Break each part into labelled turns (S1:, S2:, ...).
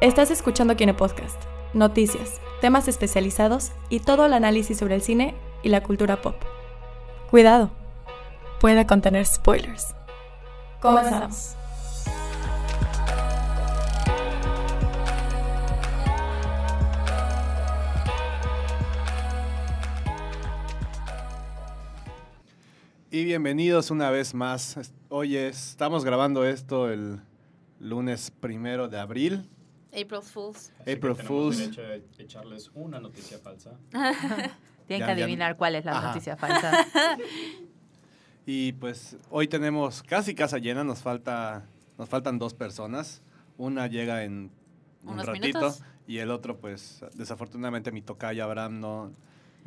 S1: Estás escuchando Kine Podcast, noticias, temas especializados y todo el análisis sobre el cine y la cultura pop. Cuidado, puede contener spoilers. Comenzamos.
S2: Y bienvenidos una vez más. Hoy es- estamos grabando esto el lunes primero de abril.
S3: April Fools.
S4: Así
S2: April
S4: que tenemos
S2: Fools.
S4: derecho de echarles una noticia falsa.
S5: Tienen
S2: Ya-
S5: que
S2: ya-
S5: adivinar cuál es la
S2: Ajá.
S5: noticia falsa.
S2: Y pues hoy tenemos casi casa llena, nos falta nos faltan dos personas. Una llega en un
S3: Unos
S2: ratito
S3: minutos.
S2: y el otro pues desafortunadamente mi tocayo Abraham no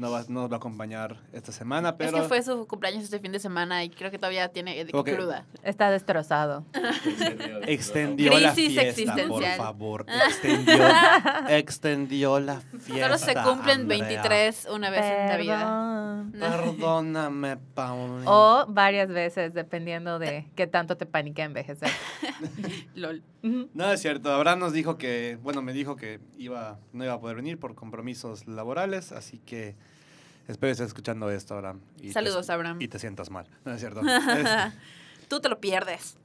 S2: no va, no nos va a acompañar esta semana, pero
S3: Es que fue su cumpleaños este fin de semana y creo que todavía tiene cruda.
S5: Está destrozado.
S2: extendió la
S3: Crisis
S2: fiesta, por
S3: existencial.
S2: favor. Extendió, extendió la fiesta.
S3: Solo se cumplen
S2: Andrea.
S3: 23 una vez en la vida.
S5: Perdón.
S2: Perdóname, Paulina.
S5: O varias veces, dependiendo de qué tanto te panique envejecer.
S3: LOL.
S2: No es cierto. Abraham nos dijo que, bueno, me dijo que iba, no iba a poder venir por compromisos laborales, así que espero que estés escuchando esto, Abraham. y te-
S3: Saludos, Abraham.
S2: Y te sientas mal. No es cierto.
S3: Tú te lo pierdes.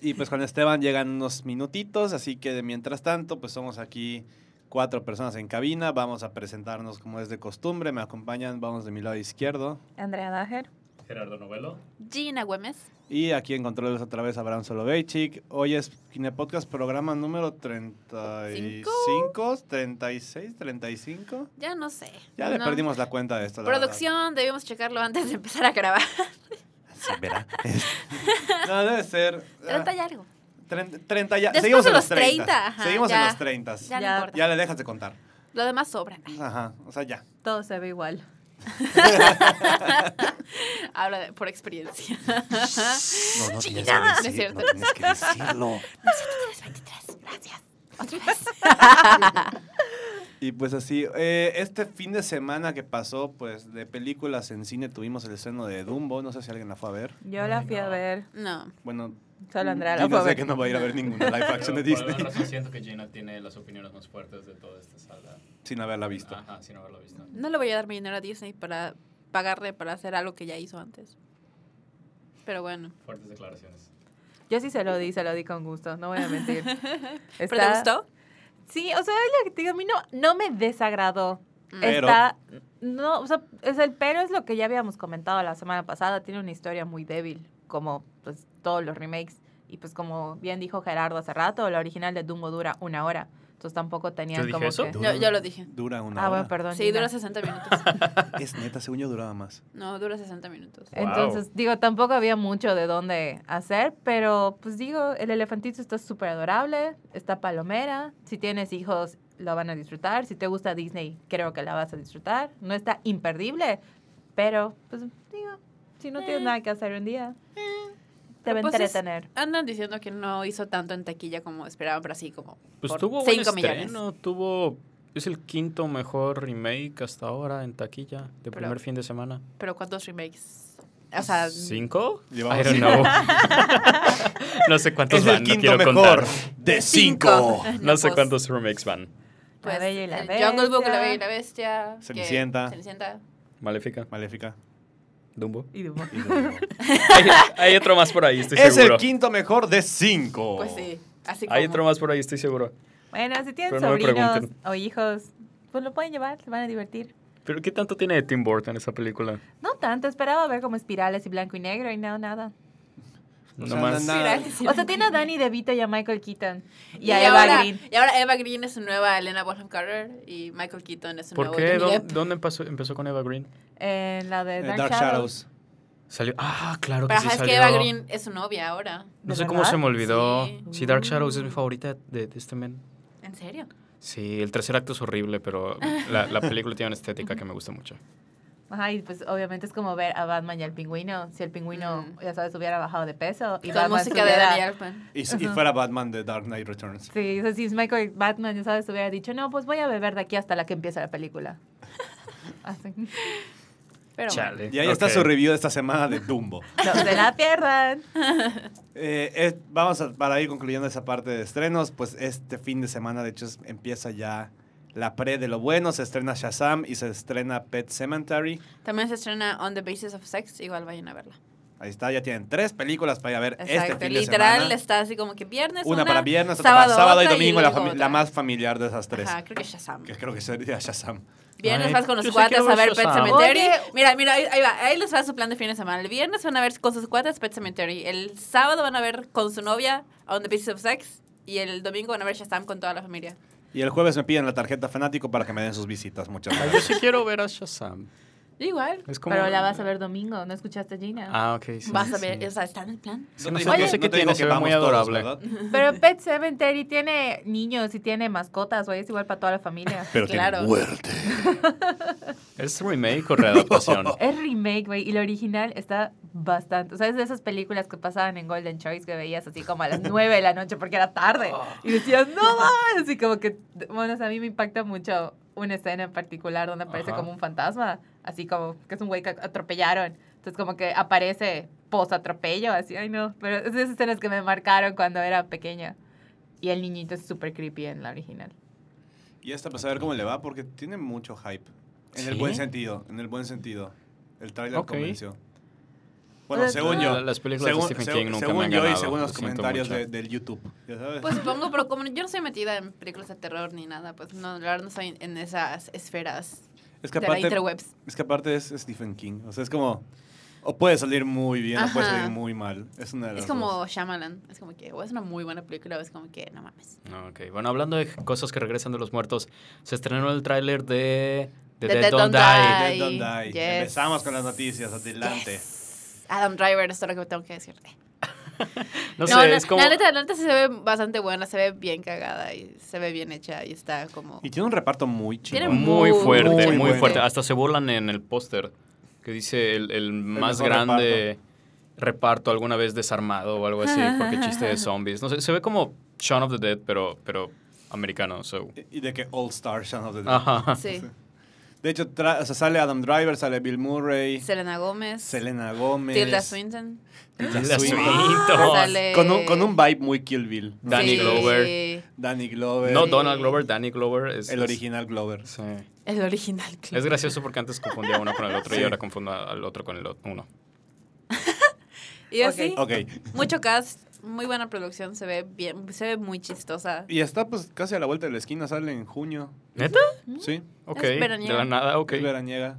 S2: y pues con Esteban llegan unos minutitos, así que de mientras tanto, pues somos aquí cuatro personas en cabina. Vamos a presentarnos como es de costumbre. Me acompañan, vamos de mi lado izquierdo.
S5: Andrea Dager.
S4: Gerardo Novelo.
S3: Gina Güemes.
S2: Y aquí en controles otra vez Abraham Soloveitchik. Hoy es Cine Podcast, programa número 35, 36, 35.
S3: Ya no sé.
S2: Ya le
S3: No.
S2: perdimos la cuenta de esto. la verdad.
S3: Producción, debíamos checarlo antes de empezar a grabar.
S2: Sí, verá. no, debe ser. ah,
S3: 30 y algo.
S2: 30, 30 ya.
S3: Después
S2: Seguimos en
S3: los
S2: los 30.
S3: 30, ajá,
S2: Seguimos en los 30.
S3: Ya,
S5: Ya.
S3: no importa.
S2: Ya le dejas de contar.
S3: Lo demás sobra.
S2: Ajá, o sea, ya.
S5: Todo se ve igual.
S3: Habla de- por experiencia.
S2: No, no tienes que
S3: No es
S2: decir-
S3: cierto.
S2: no tienes que decirlo.
S3: 23, gracias. Otra vez.
S2: Y pues así, eh, este fin de semana que pasó, pues de películas en cine tuvimos el estreno de Dumbo. No sé si alguien la fue a ver.
S5: Yo la fui a ver.
S3: No.
S2: Bueno,
S5: Solo Andrea la
S2: Gina
S5: fue a
S2: sé que no va a ir a ver ninguna live action de
S4: Por alguna
S2: Disney
S4: razón siento que Gina tiene las opiniones más fuertes de toda esta sala.
S2: Sin haberla visto.
S4: Ajá, sin haberlo visto.
S3: No le voy a dar mi dinero a Disney para pagarle para hacer algo que ya hizo antes. Pero bueno.
S4: Fuertes declaraciones.
S5: Yo sí se lo di, se lo di con gusto, no voy a mentir.
S3: ¿Pero te gustó?
S5: Sí, o sea, es lo que te digo, a mí no, no me desagradó.
S2: Pero-
S5: Está, no, o sea, es el pero es lo que ya habíamos comentado la semana pasada, tiene una historia muy débil, como pues todos los remakes. Y pues como bien dijo Gerardo hace rato, la original de Dumbo dura una hora. Entonces tampoco tenían
S4: ¿Yo dije
S5: como
S4: eso?
S5: que...
S3: Yo, yo lo dije.
S2: Dura una
S5: Ah,
S2: hora.
S5: bueno, perdón.
S3: Sí, dura 60 minutos.
S2: Es neta, según yo duraba más.
S3: No, dura 60 minutos.
S4: Wow.
S5: Entonces, digo, tampoco había mucho de dónde hacer, pero pues digo, el elefantito está súper adorable, está palomera, si tienes hijos lo van a disfrutar, si te gusta Disney creo que la vas a disfrutar, no está imperdible, pero pues digo, si no tienes
S3: Eh.
S5: nada que hacer un día, te va a
S3: Pues es-
S5: entretener.
S3: Andan diciendo que no hizo tanto en taquilla como esperaban, pero así como
S4: Pues
S3: por
S4: tuvo buen
S3: 5 millones.
S4: estreno, tuvo... Es el quinto mejor remake hasta ahora en taquilla de
S3: Pero-
S4: primer fin de semana.
S3: Pero ¿cuántos remakes? O sea,
S4: ¿Cinco?
S2: Llevamos
S4: I don't know. no sé cuántos
S2: Es
S4: van,
S2: el
S4: no
S2: quinto
S4: quiero
S2: mejor
S4: contar.
S2: de
S3: Cinco.
S2: cinco.
S4: No sé
S3: pues,
S4: cuántos remakes van.
S3: Pues,
S5: La Bella y la
S3: el Jungle Book, La
S5: Bestia.
S3: Bella y la Bestia.
S2: Cenicienta.
S3: Cenicienta.
S4: Maléfica,
S2: Maléfica.
S4: Dumbo.
S5: Y Dumbo.
S2: Y Dumbo.
S4: hay, hay otro más por ahí, estoy
S2: es
S4: seguro.
S2: el quinto mejor de cinco.
S3: Pues sí. Así como.
S4: Hay otro más por ahí, estoy seguro.
S5: Bueno, si tienen
S4: Pero
S5: sobrinos o hijos, pues lo pueden llevar, se van a divertir.
S4: ¿Pero qué tanto tiene de Tim Burton esa película?
S5: No tanto, esperaba ver como espirales y blanco y negro y no, nada.
S2: O sea,
S4: No más.
S2: na- na-
S3: Sí,
S5: O sea, tiene a Danny DeVito y a Michael Keaton. Y,
S3: Y,
S5: a Eva
S3: ahora,
S5: Green.
S3: y ahora Eva Green es su nueva Elena Bonham Carter y Michael Keaton es su
S4: ¿Por
S3: nuevo
S4: qué?
S3: Johnny
S4: ¿Dó-
S3: Depp.
S4: ¿Dónde empezó, empezó con Eva Green?
S5: En la de
S2: eh,
S5: Dark,
S2: Dark,
S5: Shadows.
S2: Shadows.
S4: Salió. Ah, claro que
S3: Pero
S4: sí
S3: ajá, es
S4: salió.
S3: que Eva Green es su novia ahora.
S4: No
S5: ¿De
S4: sé cómo
S5: verdad?
S4: se me olvidó.
S3: Sí.
S4: Sí, Dark Shadows es mi favorita de, de este men.
S3: ¿En serio?
S4: Sí, el tercer acto es horrible, pero la, la película tiene una estética que me gusta mucho.
S5: Ajá, y pues obviamente es como ver a Batman y al pingüino. Si el pingüino,
S3: Mm.
S5: ya sabes, hubiera bajado de peso. Y
S3: Con
S5: Batman
S3: música de
S5: hubiera-
S3: Danny Elfman.
S2: Y, y fuera Batman de Dark Knight Returns.
S5: Sí, o sea, si es Michael Batman, ya sabes, hubiera dicho, no, pues voy a beber de aquí hasta la que empiece la película. Así.
S3: Pero
S4: Chale.
S2: Y ahí está
S4: Ok.
S2: su review de esta semana de Dumbo.
S5: No se la pierdan.
S2: Eh, eh, vamos a, para ir concluyendo esa parte de estrenos, pues este fin de semana, de hecho, es- empieza ya la pre de lo bueno. Se estrena Shazam y se estrena Pet Cemetery.
S3: También se estrena On the Basis of Sex, igual vayan a verla.
S2: Ahí está, ya tienen tres películas para ir a ver
S3: Exacto,
S2: este fin de
S3: literal
S2: semana.
S3: está así como que viernes
S2: Una
S3: una,
S2: para viernes, otra para sábado y
S3: otra
S2: domingo, la,
S3: luego
S2: fami- la
S3: otra.
S2: más familiar de esas tres.
S3: Ajá, creo que Shazam.
S2: Que creo que sería Shazam.
S3: Viernes vas con los cuates a
S4: ver
S3: Pet. Cemetery.
S5: Oye.
S3: Mira, mira, ahí, ahí va, ahí les va su plan de fin de semana. El viernes van a ver con sus cuates Pet Cemetery. El sábado van a ver con su novia On the Basis of Sex. Y el domingo van a ver Shazam con toda la familia.
S2: Y el jueves me piden la tarjeta fanático para que me den sus visitas. Muchas gracias.
S4: yo sí quiero ver a Shazam.
S3: Igual.
S4: Es como...
S5: Pero la vas a ver domingo, ¿no escuchaste a Gina?
S4: Ah, ok. sí,
S3: Vas a
S4: sí.
S3: ver, o sea, está en el plan.
S4: Sí,
S2: No
S4: no
S2: te
S4: sé,
S2: que-
S4: sé
S2: no
S4: qué
S2: te digo
S4: tiene,
S2: que
S4: se ve
S2: vamos
S4: muy adorable.
S5: Pero Pet Cemetery tiene niños y tiene mascotas, güey. Es igual para toda la familia.
S2: Pero
S3: Claro.
S2: tiene muerte.
S4: ¿Es remake o readaptación?
S5: Es remake, güey. Y la original está bastante. O sea, es de esas películas que pasaban en Golden Choice que veías así como a las 9 de la noche porque era tarde. Y decías, no mames. Así como que, bueno, o sea, a mí me impacta mucho una escena en particular donde aparece
S4: Ajá.
S5: como un fantasma. Así como que es un güey que atropellaron. Entonces, como que aparece post atropello. Así, ay, no. Pero es de esas escenas que me marcaron cuando era pequeña. Y el niñito es súper creepy en la original.
S2: Y esta, pues a ver cómo le va, porque tiene mucho hype. En el
S4: ¿Sí?
S2: buen sentido, en el buen sentido. El trailer
S4: Ok.
S2: convenció. Bueno,
S5: Pues,
S2: según yo.
S4: La- Las películas
S2: Según,
S4: de Stephen
S2: según-
S4: King nunca
S2: según
S4: me han
S2: yo
S4: ganado.
S2: y según los
S4: lo
S2: comentarios de- del YouTube. Ya sabes.
S3: Pues supongo, pero como yo no soy metida en películas de terror ni nada, pues no, la verdad no estoy en esas esferas
S2: es que
S3: de la
S2: aparte,
S3: interwebs.
S2: es que aparte es Stephen King. O sea, es como. O puede salir muy bien o puede
S3: Ajá.
S2: salir muy mal. Es una de las
S3: Es como
S2: dos.
S3: Shyamalan. Es como que o es una muy buena película o es como que no mames.
S4: Ok, bueno, hablando de cosas que regresan de los muertos, se estrenó el tráiler de, de
S3: The
S4: Dead,
S3: Dead
S4: Don't
S3: Don't
S4: Die.
S3: Die.
S2: Dead Don't Die.
S3: Yes.
S2: Empezamos con las noticias. Adelante.
S3: Yes. Adam Driver, esto es lo que tengo que decirte.
S4: No sé,
S3: No, la,
S4: es como...
S3: la neta, la neta sí se ve bastante buena, se ve bien cagada y se ve bien hecha y está como...
S2: Y tiene un reparto muy
S3: Tiene
S2: chingón.
S4: Muy
S3: Muy
S4: fuerte,
S2: muy
S4: fuerte. Hasta se burlan en el póster que dice el, el más grande reparto. alguna vez desarmado o algo así, porque chiste de zombies. No sé, se ve como Shaun of the Dead, pero, pero americano. so.
S2: Y de que All Star Shaun of the Dead.
S4: Ajá.
S3: Sí.
S2: De hecho, tra- o sea, sale Adam Driver, sale Bill Murray,
S3: Selena Gómez.
S2: Selena Gómez.
S3: Tilda Swinton.
S2: Tilda Swinton.
S3: Sale-
S2: Con un, con un vibe muy Kill Bill.
S4: Danny
S3: Sí.
S4: Glover.
S2: Danny Glover.
S4: No. Donald Glover, Danny Glover. Es,
S2: El original Glover.
S4: sí.
S3: El original.
S4: Es gracioso porque antes confundía uno con el otro
S2: Sí.
S4: y ahora confundo al otro con el otro. Uno.
S3: Y así,
S2: Ok.
S3: mucho cast, muy buena producción, se ve bien, se ve muy chistosa.
S2: Y está pues casi a la vuelta de la esquina, sale en junio.
S4: ¿Neta?
S2: Sí,
S4: Ok.
S3: Es
S4: De
S3: veraniega.
S4: la nada, ok.
S2: es veraniega.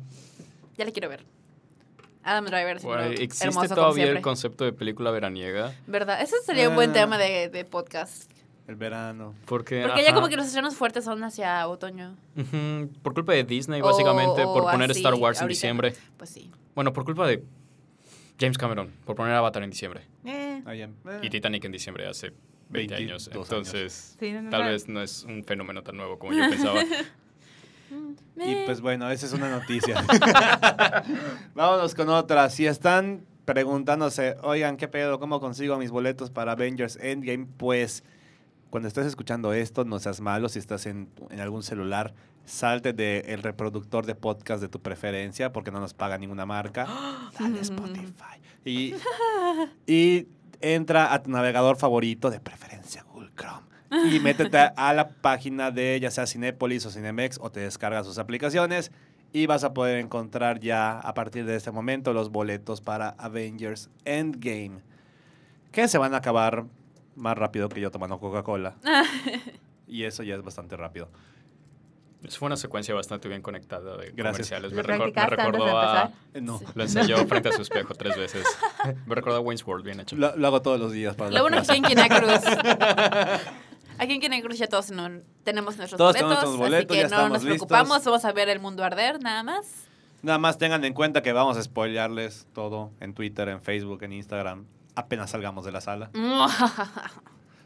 S3: Ya la quiero ver. Adam Driver, sí,
S4: Bueno, ¿Existe
S3: hermoso
S4: todavía el concepto de película veraniega?
S3: ¿Verdad? Eso sería un buen
S2: Ah.
S3: tema de, de podcast.
S2: El verano.
S4: Porque,
S3: Porque ya como que los estrenos fuertes son hacia otoño.
S4: Por culpa de Disney,
S3: O-
S4: básicamente,
S3: o
S4: por poner
S3: así,
S4: Star Wars en
S3: ahorita.
S4: diciembre.
S3: Pues sí.
S4: Bueno, por culpa de James Cameron, por poner Avatar en diciembre.
S5: Eh,
S2: Ah. Eh.
S4: Y Titanic en diciembre hace 20 años.
S2: 22
S4: Entonces,
S5: Sí, no, no,
S4: tal
S5: no.
S4: vez no es un fenómeno tan nuevo como yo pensaba.
S2: Y pues bueno, esa es una noticia. Vámonos con otra. Si están preguntándose, oigan, ¿qué pedo? ¿Cómo consigo mis boletos para Avengers Endgame? Pues cuando estés escuchando esto, no seas malo. Si estás en, en algún celular, salte del reproductor de podcast de tu preferencia porque no nos paga ninguna marca. Dale Spotify. Y, y entra a tu navegador favorito, de preferencia Google Chrome. Y métete a la página de ya sea Cinépolis o Cinemex o te descargas sus aplicaciones y vas a poder encontrar ya a partir de este momento los boletos para Avengers Endgame. Que se van a acabar más rápido que yo tomando Coca-Cola. y eso ya es bastante rápido.
S4: Es fue una secuencia bastante bien conectada de
S2: Gracias.
S4: comerciales.
S5: ¿Lo
S4: Me, recor- me
S5: practicaste antes de
S4: recordó a...
S2: No,
S3: Sí.
S4: Lo ensayó frente a su espejo tres veces. Me recordó a Wayne's World, bien hecho.
S2: lo, lo hago todos los días para
S3: Lo bueno es que aquí en Quinacruz. Aquí en Quinacruz ya todos no- tenemos nuestros
S2: Todos
S3: boletos,
S2: tenemos nuestros boletos,
S3: así
S2: ya
S3: que no nos
S2: listos.
S3: preocupamos, vamos a ver el mundo arder, nada más.
S2: Nada más tengan en cuenta que vamos a spoilearles todo en Twitter, en Facebook, en Instagram, apenas salgamos de la sala.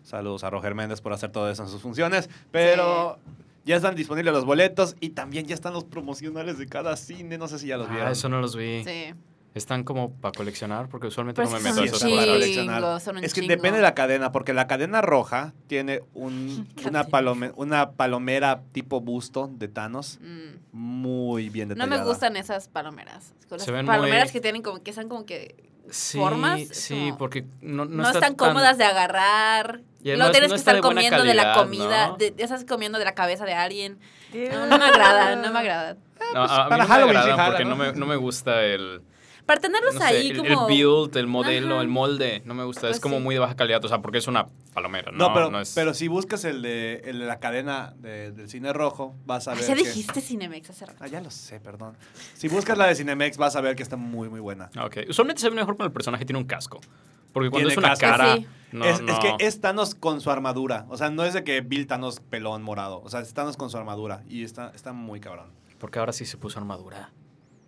S2: Saludos a Roger Méndez por hacer todo eso en sus funciones. Pero ya están disponibles los boletos y también ya están los promocionales de cada cine. No sé si ya los vieron.
S4: Ah, eso no los vi.
S3: Sí.
S4: Están como para coleccionar, porque usualmente
S3: Pero
S4: no me meto a
S2: para
S4: cosas.
S3: chingos.
S2: coleccionar.
S3: son un
S2: es que
S3: chingo.
S2: depende de la cadena, porque la cadena roja tiene un- una,
S3: Cadena.
S2: palome- una palomera tipo busto de Thanos.
S3: Mm.
S2: muy bien
S3: No
S2: detallada.
S3: me gustan esas palomeras.
S4: Se
S3: las
S4: ven
S3: palomeras
S4: muy-
S3: que tienen como que son como que
S4: Sí,
S3: formas,
S4: sí,
S3: como-
S4: porque no, no,
S3: no,
S4: está
S3: están
S4: tan-
S3: cómodas de agarrar.
S4: Además
S3: tienes
S4: no
S3: que estar comiendo de la
S4: calidad,
S3: comida,
S4: ¿no?
S3: de, estás comiendo de la cabeza de alguien. No, no me agradan, no me agradan.
S4: No, a, a mí
S2: para
S4: no me
S2: Halloween sí
S4: agradan
S2: jala,
S4: porque
S2: ¿no?
S4: no me, no me gusta el,
S3: Para tenerlos
S4: no sé,
S3: ahí
S4: el,
S3: como...
S4: el build, el modelo,
S3: Ajá.
S4: el molde. No me gusta.
S3: Pues
S4: es como
S3: sí.
S4: muy de baja calidad. O sea, porque es una palomera, ¿no?
S2: No, pero,
S4: no es...
S2: pero si buscas el de, el de la cadena de- del cine rojo, vas a
S3: Ah,
S2: ver
S3: ya
S2: que-
S3: dijiste Cinemex hace rato.
S2: Ah, ya lo sé, perdón. Si buscas la de Cinemex, vas a ver que está muy, muy buena.
S4: Ah, Ok. Usualmente se ve mejor cuando el personaje tiene un casco. Porque cuando
S2: Tiene
S4: es una
S2: casco.
S4: cara...
S3: Sí.
S4: No,
S2: es,
S4: no.
S2: es que es Thanos con su armadura. O sea, no es de que Bill Thanos pelón morado. O sea, es Thanos con su armadura. Y está, está muy cabrón.
S4: Porque ahora sí se puso armadura.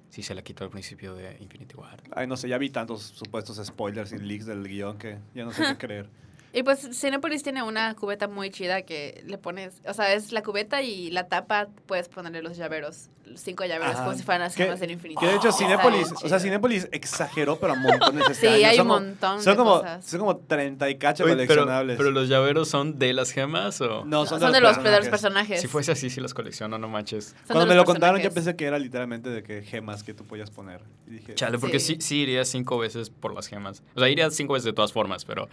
S4: Sí se la quitó al principio de Infinity War.
S2: Ay, no sé, ya vi tantos supuestos spoilers y leaks del guion que ya no sé qué creer.
S3: Y pues Cinepolis tiene una cubeta muy chida que le pones, o sea, es la cubeta y la tapa puedes ponerle los llaveros, los cinco llaveros,
S2: Ajá.
S3: como si fueran las
S2: Que-
S3: gemas del infinito.
S2: Que de hecho
S3: bien
S2: o sea,
S3: chido.
S2: Cinépolis exageró, pero a montones este
S3: Sí,
S2: año.
S3: hay
S2: Son
S3: un
S2: como-
S3: montón
S2: Son
S3: de
S2: como,
S3: cosas.
S2: son como 30 y cacho
S4: pero,
S2: coleccionables.
S4: pero los llaveros son de las gemas o...
S2: no,
S3: son,
S2: son,
S3: de, los, de
S2: personajes.
S3: los personajes.
S4: Si fuese así, sí los colecciono, no manches.
S3: Son
S2: Cuando me lo contaron, yo pensé que era literalmente de que gemas que tú podías poner. Y dije,
S4: Chale, porque
S3: Sí.
S4: sí, sí iría cinco veces por las gemas. O sea, iría cinco veces de todas formas, pero...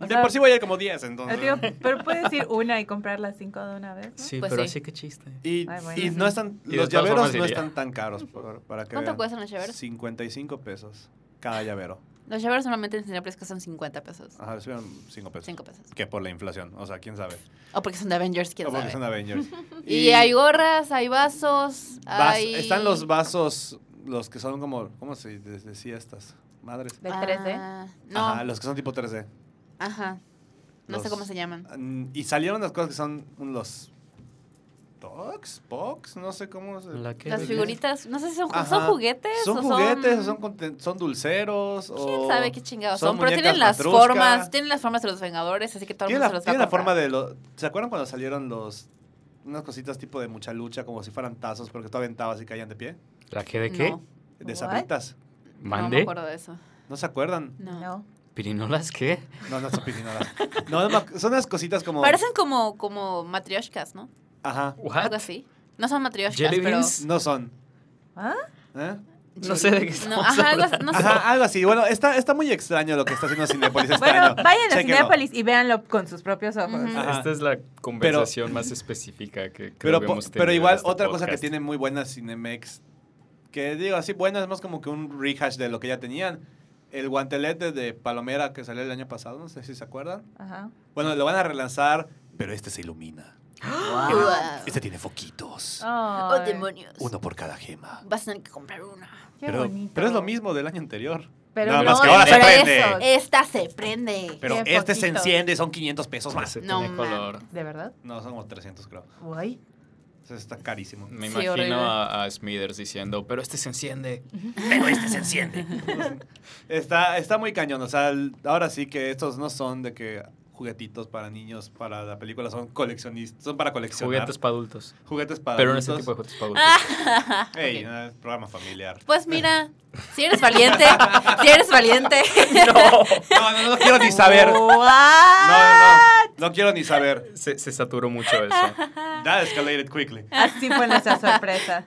S5: O
S2: de
S5: sea,
S2: por sí voy a ir como 10, entonces.
S5: digo, pero puedes ir una y comprar las cinco de una vez. ¿no?
S4: Sí,
S3: Pues
S4: pero
S3: sí.
S4: así que chiste.
S2: Y,
S5: Ay, bueno.
S2: y no están,
S4: Y de
S2: los llaveros no están tan caros por- para que
S3: ¿Cuánto
S2: vean.
S3: cuestan los llaveros?
S2: 55 pesos cada llavero.
S3: Los llaveros normalmente en Cinepolis cuestan 50 pesos.
S2: Ajá, subieron 5 pesos.
S3: 5 pesos.
S2: Que por la inflación, o sea, quién sabe.
S3: O porque son de Avengers, quién
S2: O porque
S3: sabe.
S2: son Avengers.
S3: Y, hay gorras, hay vasos,
S2: vas-
S3: hay...
S2: Están los vasos, los que son como, ¿cómo se decía estas? Madres.
S5: ¿Del 3D?
S3: Ah, no,
S2: Ajá, los que son tipo 3D.
S3: Ajá. No sé cómo se llaman.
S2: Y salieron las cosas que son los... ¿Tox? ¿Pox? No sé cómo se...
S4: ¿La qué?
S3: Las figuritas, no sé si son, son juguetes
S2: ¿Son
S3: o
S2: juguetes o
S3: son...
S2: son, dulceros?
S3: ¿Quién
S2: o
S3: sabe qué chingados
S2: son
S3: son? Pero tienen las
S2: Matrusca.
S3: formas, tienen las formas de los Vengadores, así que todo el mundo
S2: la,
S3: se los va a
S2: tiene la forma de los... ¿Se acuerdan cuando salieron los... Unas cositas tipo de mucha lucha, como si fueran tazos, porque tú aventabas y caían de pie?
S4: ¿La qué de qué?
S3: No,
S2: De sabritas.
S3: no me
S4: ¿Mande?
S3: acuerdo de eso.
S2: ¿No se acuerdan?
S3: No.
S5: No.
S4: ¿Pirinolas qué?
S2: No, no son piscinolas. No, son unas cositas como...
S3: Parecen como, como matrioshkas, ¿no?
S2: Ajá.
S4: ¿What?
S3: Algo así. No son matrioshkas,
S4: ¿Jelly
S3: pero...
S4: beans?
S2: No son.
S5: ¿Ah?
S2: ¿Eh?
S4: No sé de qué
S3: No,
S4: estamos
S3: ajá, algo,
S4: hablando.
S3: no sé.
S2: Ajá, algo así. Bueno, está, está muy extraño lo que está haciendo Cinepolis este
S5: Bueno,
S2: año.
S5: vayan a. Cinépolis y véanlo con sus propios ojos.
S4: Esta es la conversación más específica que creo
S2: Pero,
S4: que
S2: po-
S4: hemos tenido
S2: pero
S4: en
S2: igual,
S4: este
S2: otra cosa que tiene muy buena Cinemex, que digo así, buena, es más como que un rehash de lo que ya tenían. El guantelete de Palomera que salió el año pasado, no sé si se acuerdan.
S5: Ajá.
S2: Bueno, lo van a relanzar, pero este se ilumina.
S3: Wow.
S2: Este tiene foquitos.
S3: Oh, demonios.
S2: Uno por cada gema.
S3: Vas a tener que comprar una.
S5: qué
S2: Pero,
S5: bonito.
S2: pero es lo mismo del año anterior.
S5: Pero
S2: Nada
S5: no,
S2: más que ahora se prende.
S5: eso,
S3: Esta se prende.
S2: Pero
S5: Qué
S2: este se enciende, son 500 pesos más.
S3: No,
S4: tiene color.
S5: ¿De verdad?
S2: No, son como 300 creo.
S5: Guay.
S2: Está carísimo.
S4: Me
S3: Sí,
S4: imagino a, a Smithers diciendo, pero este se enciende.
S2: Pero este se enciende. está, está muy cañón. O sea, el- ahora sí que estos no son de que juguetitos para niños para la película, son coleccionistas, son para coleccionar.
S4: Juguetes para adultos.
S2: Juguetes para
S4: Pero en este
S2: adultos.
S4: tipo de juguetes para adultos.
S2: Ey, no, es programa familiar.
S3: Pues mira, si eres valiente, si eres valiente.
S2: No, no, no quiero ni saber. No, no, no. No quiero ni saber.
S4: Se, se saturó mucho eso.
S2: That escalated quickly.
S5: Así fue nuestra sorpresa.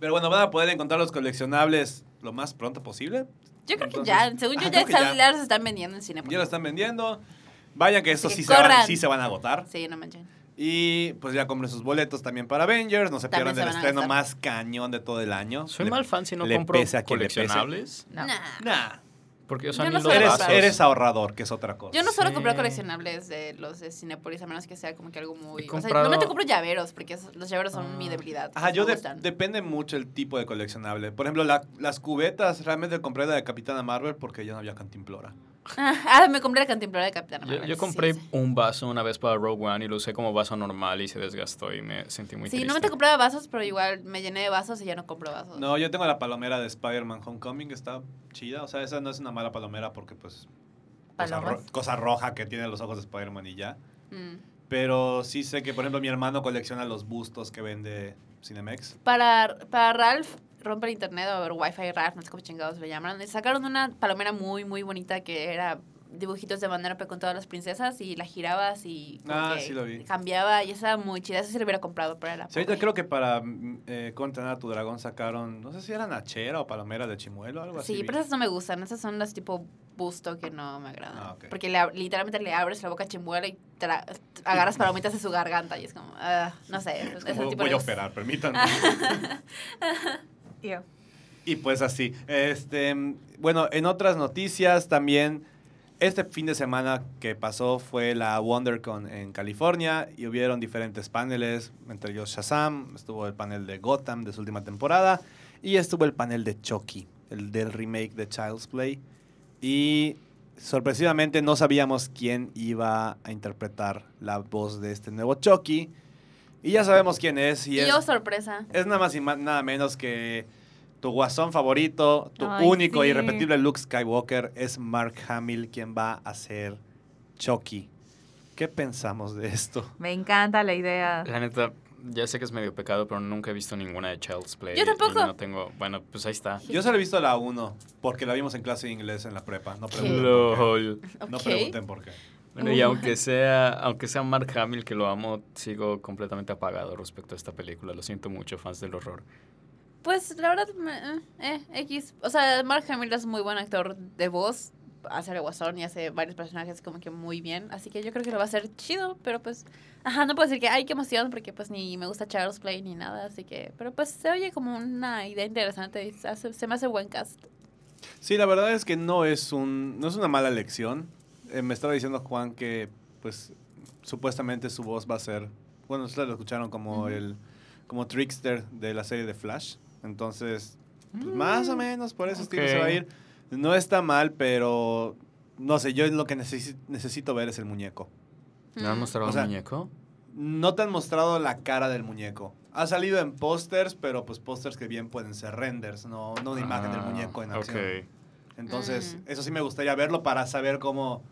S2: Pero bueno, van a poder encontrar los coleccionables lo más pronto posible.
S3: Yo creo que ya, según
S2: Ah,
S3: yo, ya, están,
S2: ya.
S3: ya los están vendiendo en cine.
S2: Ya lo están vendiendo. Vayan que estos
S3: Así
S2: sí se, van, sí se van a agotar.
S3: Sí, no manchen.
S2: Y pues ya compren sus boletos también para Avengers. No se
S3: También
S2: pierdan
S3: a
S2: estreno
S3: gastar.
S2: más cañón de todo el año.
S4: Soy
S2: Le-
S4: mal fan si no
S2: le
S4: compro
S2: pese a quien le pese.
S4: coleccionables.
S5: No.
S3: Nah.
S2: Nah,
S4: Porque, o sea,
S3: Yo no
S2: eres, eres ahorrador, que es otra cosa.
S3: Yo no suelo
S4: Sí.
S3: comprar coleccionables de los de Cinepolis, a menos que sea como que algo muy... O sea,
S4: comprado-
S3: normalmente compro llaveros, porque los llaveros son
S4: Ah.
S3: mi debilidad.
S2: Ajá,
S3: me
S2: yo de-
S3: gustan.
S2: depende mucho el tipo de coleccionable. Por ejemplo, la- las cubetas, realmente compré la de Capitana Marvel porque ya no había cantimplora.
S3: Ah, me compré la cantimplora de Capitana
S4: Yo,
S3: Marvel.
S4: yo
S3: sí,
S4: compré
S3: sí.
S4: un vaso una vez para Rogue One y lo usé como vaso normal y se desgastó y me sentí muy
S3: Sí,
S4: triste.
S3: normalmente compraba vasos, pero igual me llené de vasos y ya no compro vasos.
S2: No, yo tengo la palomera de Spider-Man Homecoming, está chida. O sea, esa no es una mala palomera porque, pues, cosa, ro- cosa roja que tiene los ojos de Spider-Man y ya.
S3: Mm.
S2: Pero sí sé que, por ejemplo, mi hermano colecciona los bustos que vende Cinemex.
S3: Para, para Ralph, romper internet o Wi-Fi Ralph, no sé cómo chingados le llaman, sacaron una palomera muy, muy bonita que era dibujitos de Vanellope con todas las princesas y la girabas y
S2: Ah,
S3: que
S2: sí lo vi.
S3: cambiaba y estaba muy chida. Esa sí lo hubiera comprado, pero era
S2: Sí, ahorita creo que para mm, eh, ¿Cómo entrenar a tu dragón sacaron, no sé si era Nachera o Palomera de Chimuelo, algo así.
S3: Sí, pero esas no me gustan. Esas son las tipo busto que no me agradan.
S2: Ah.
S3: Porque le literalmente le abres la boca a Chimuelo y tra- agarras palomitas de su garganta y es como, ah, no sé.
S2: Voy- a operar, permítanme. Y pues así. Este, bueno, en otras noticias también, este fin de semana que pasó fue la WonderCon en California y hubieron diferentes paneles, entre ellos Shazam, estuvo el panel de Gotham de su última temporada y estuvo el panel de Chucky, el del remake de Child's Play. Y sorpresivamente no sabíamos quién iba a interpretar la voz de este nuevo Chucky. Y ya sabemos quién es. Y
S3: Y
S2: es,
S3: yo, sorpresa.
S2: es nada más y nada menos que tu guasón favorito, tu
S5: Ay,
S2: único e
S5: sí.
S2: irrepetible Luke Skywalker es Mark Hamill quien va a ser Chucky. ¿Qué pensamos de esto?
S5: Me encanta la idea.
S4: La neta, ya sé que es medio pecado, pero nunca he visto ninguna de Child's Play.
S3: Yo tampoco.
S4: no tengo. Bueno, pues ahí está.
S2: Yo solo he visto la 1 porque la vimos en clase de inglés en la prepa. No pregunten por
S4: LOL.
S2: qué. No pregunten por qué.
S4: Bueno, y aunque sea, aunque sea Mark Hamill, que lo amo, sigo completamente apagado respecto a esta película. Lo siento mucho, fans del horror.
S3: Pues la verdad, me- eh, eh, X. O sea, Mark Hamill es muy buen actor de voz. Hace el guasón y hace varios personajes como que muy bien. Así que yo creo que lo va a hacer chido, pero pues. Ajá, no puedo decir que ay, qué emoción, porque pues ni me gusta Charles Play ni nada. Así que. Pero pues se oye como una idea interesante y se, hace- se me hace buen cast.
S2: Sí, la verdad es que no es, un, no es una mala elección. Eh, me estaba diciendo Juan que, pues, supuestamente su voz va a ser. Bueno, ustedes lo escucharon como el como Trickster de la serie de Flash. Entonces, pues,
S3: Mm.
S2: más o menos por ese estilo se va a ir. No está mal, pero no sé, yo lo que necesi- necesito ver es el muñeco.
S4: ¿No han
S3: Mm.
S4: mostrado
S2: O sea,
S4: un muñeco?
S2: No te han mostrado la cara del muñeco. Ha salido en pósters, pero pues pósters que bien pueden ser renders, no, no una imagen del
S4: Ah,
S2: muñeco en acción.
S4: Ok.
S2: Entonces,
S3: Mm.
S2: eso sí me gustaría verlo para saber cómo...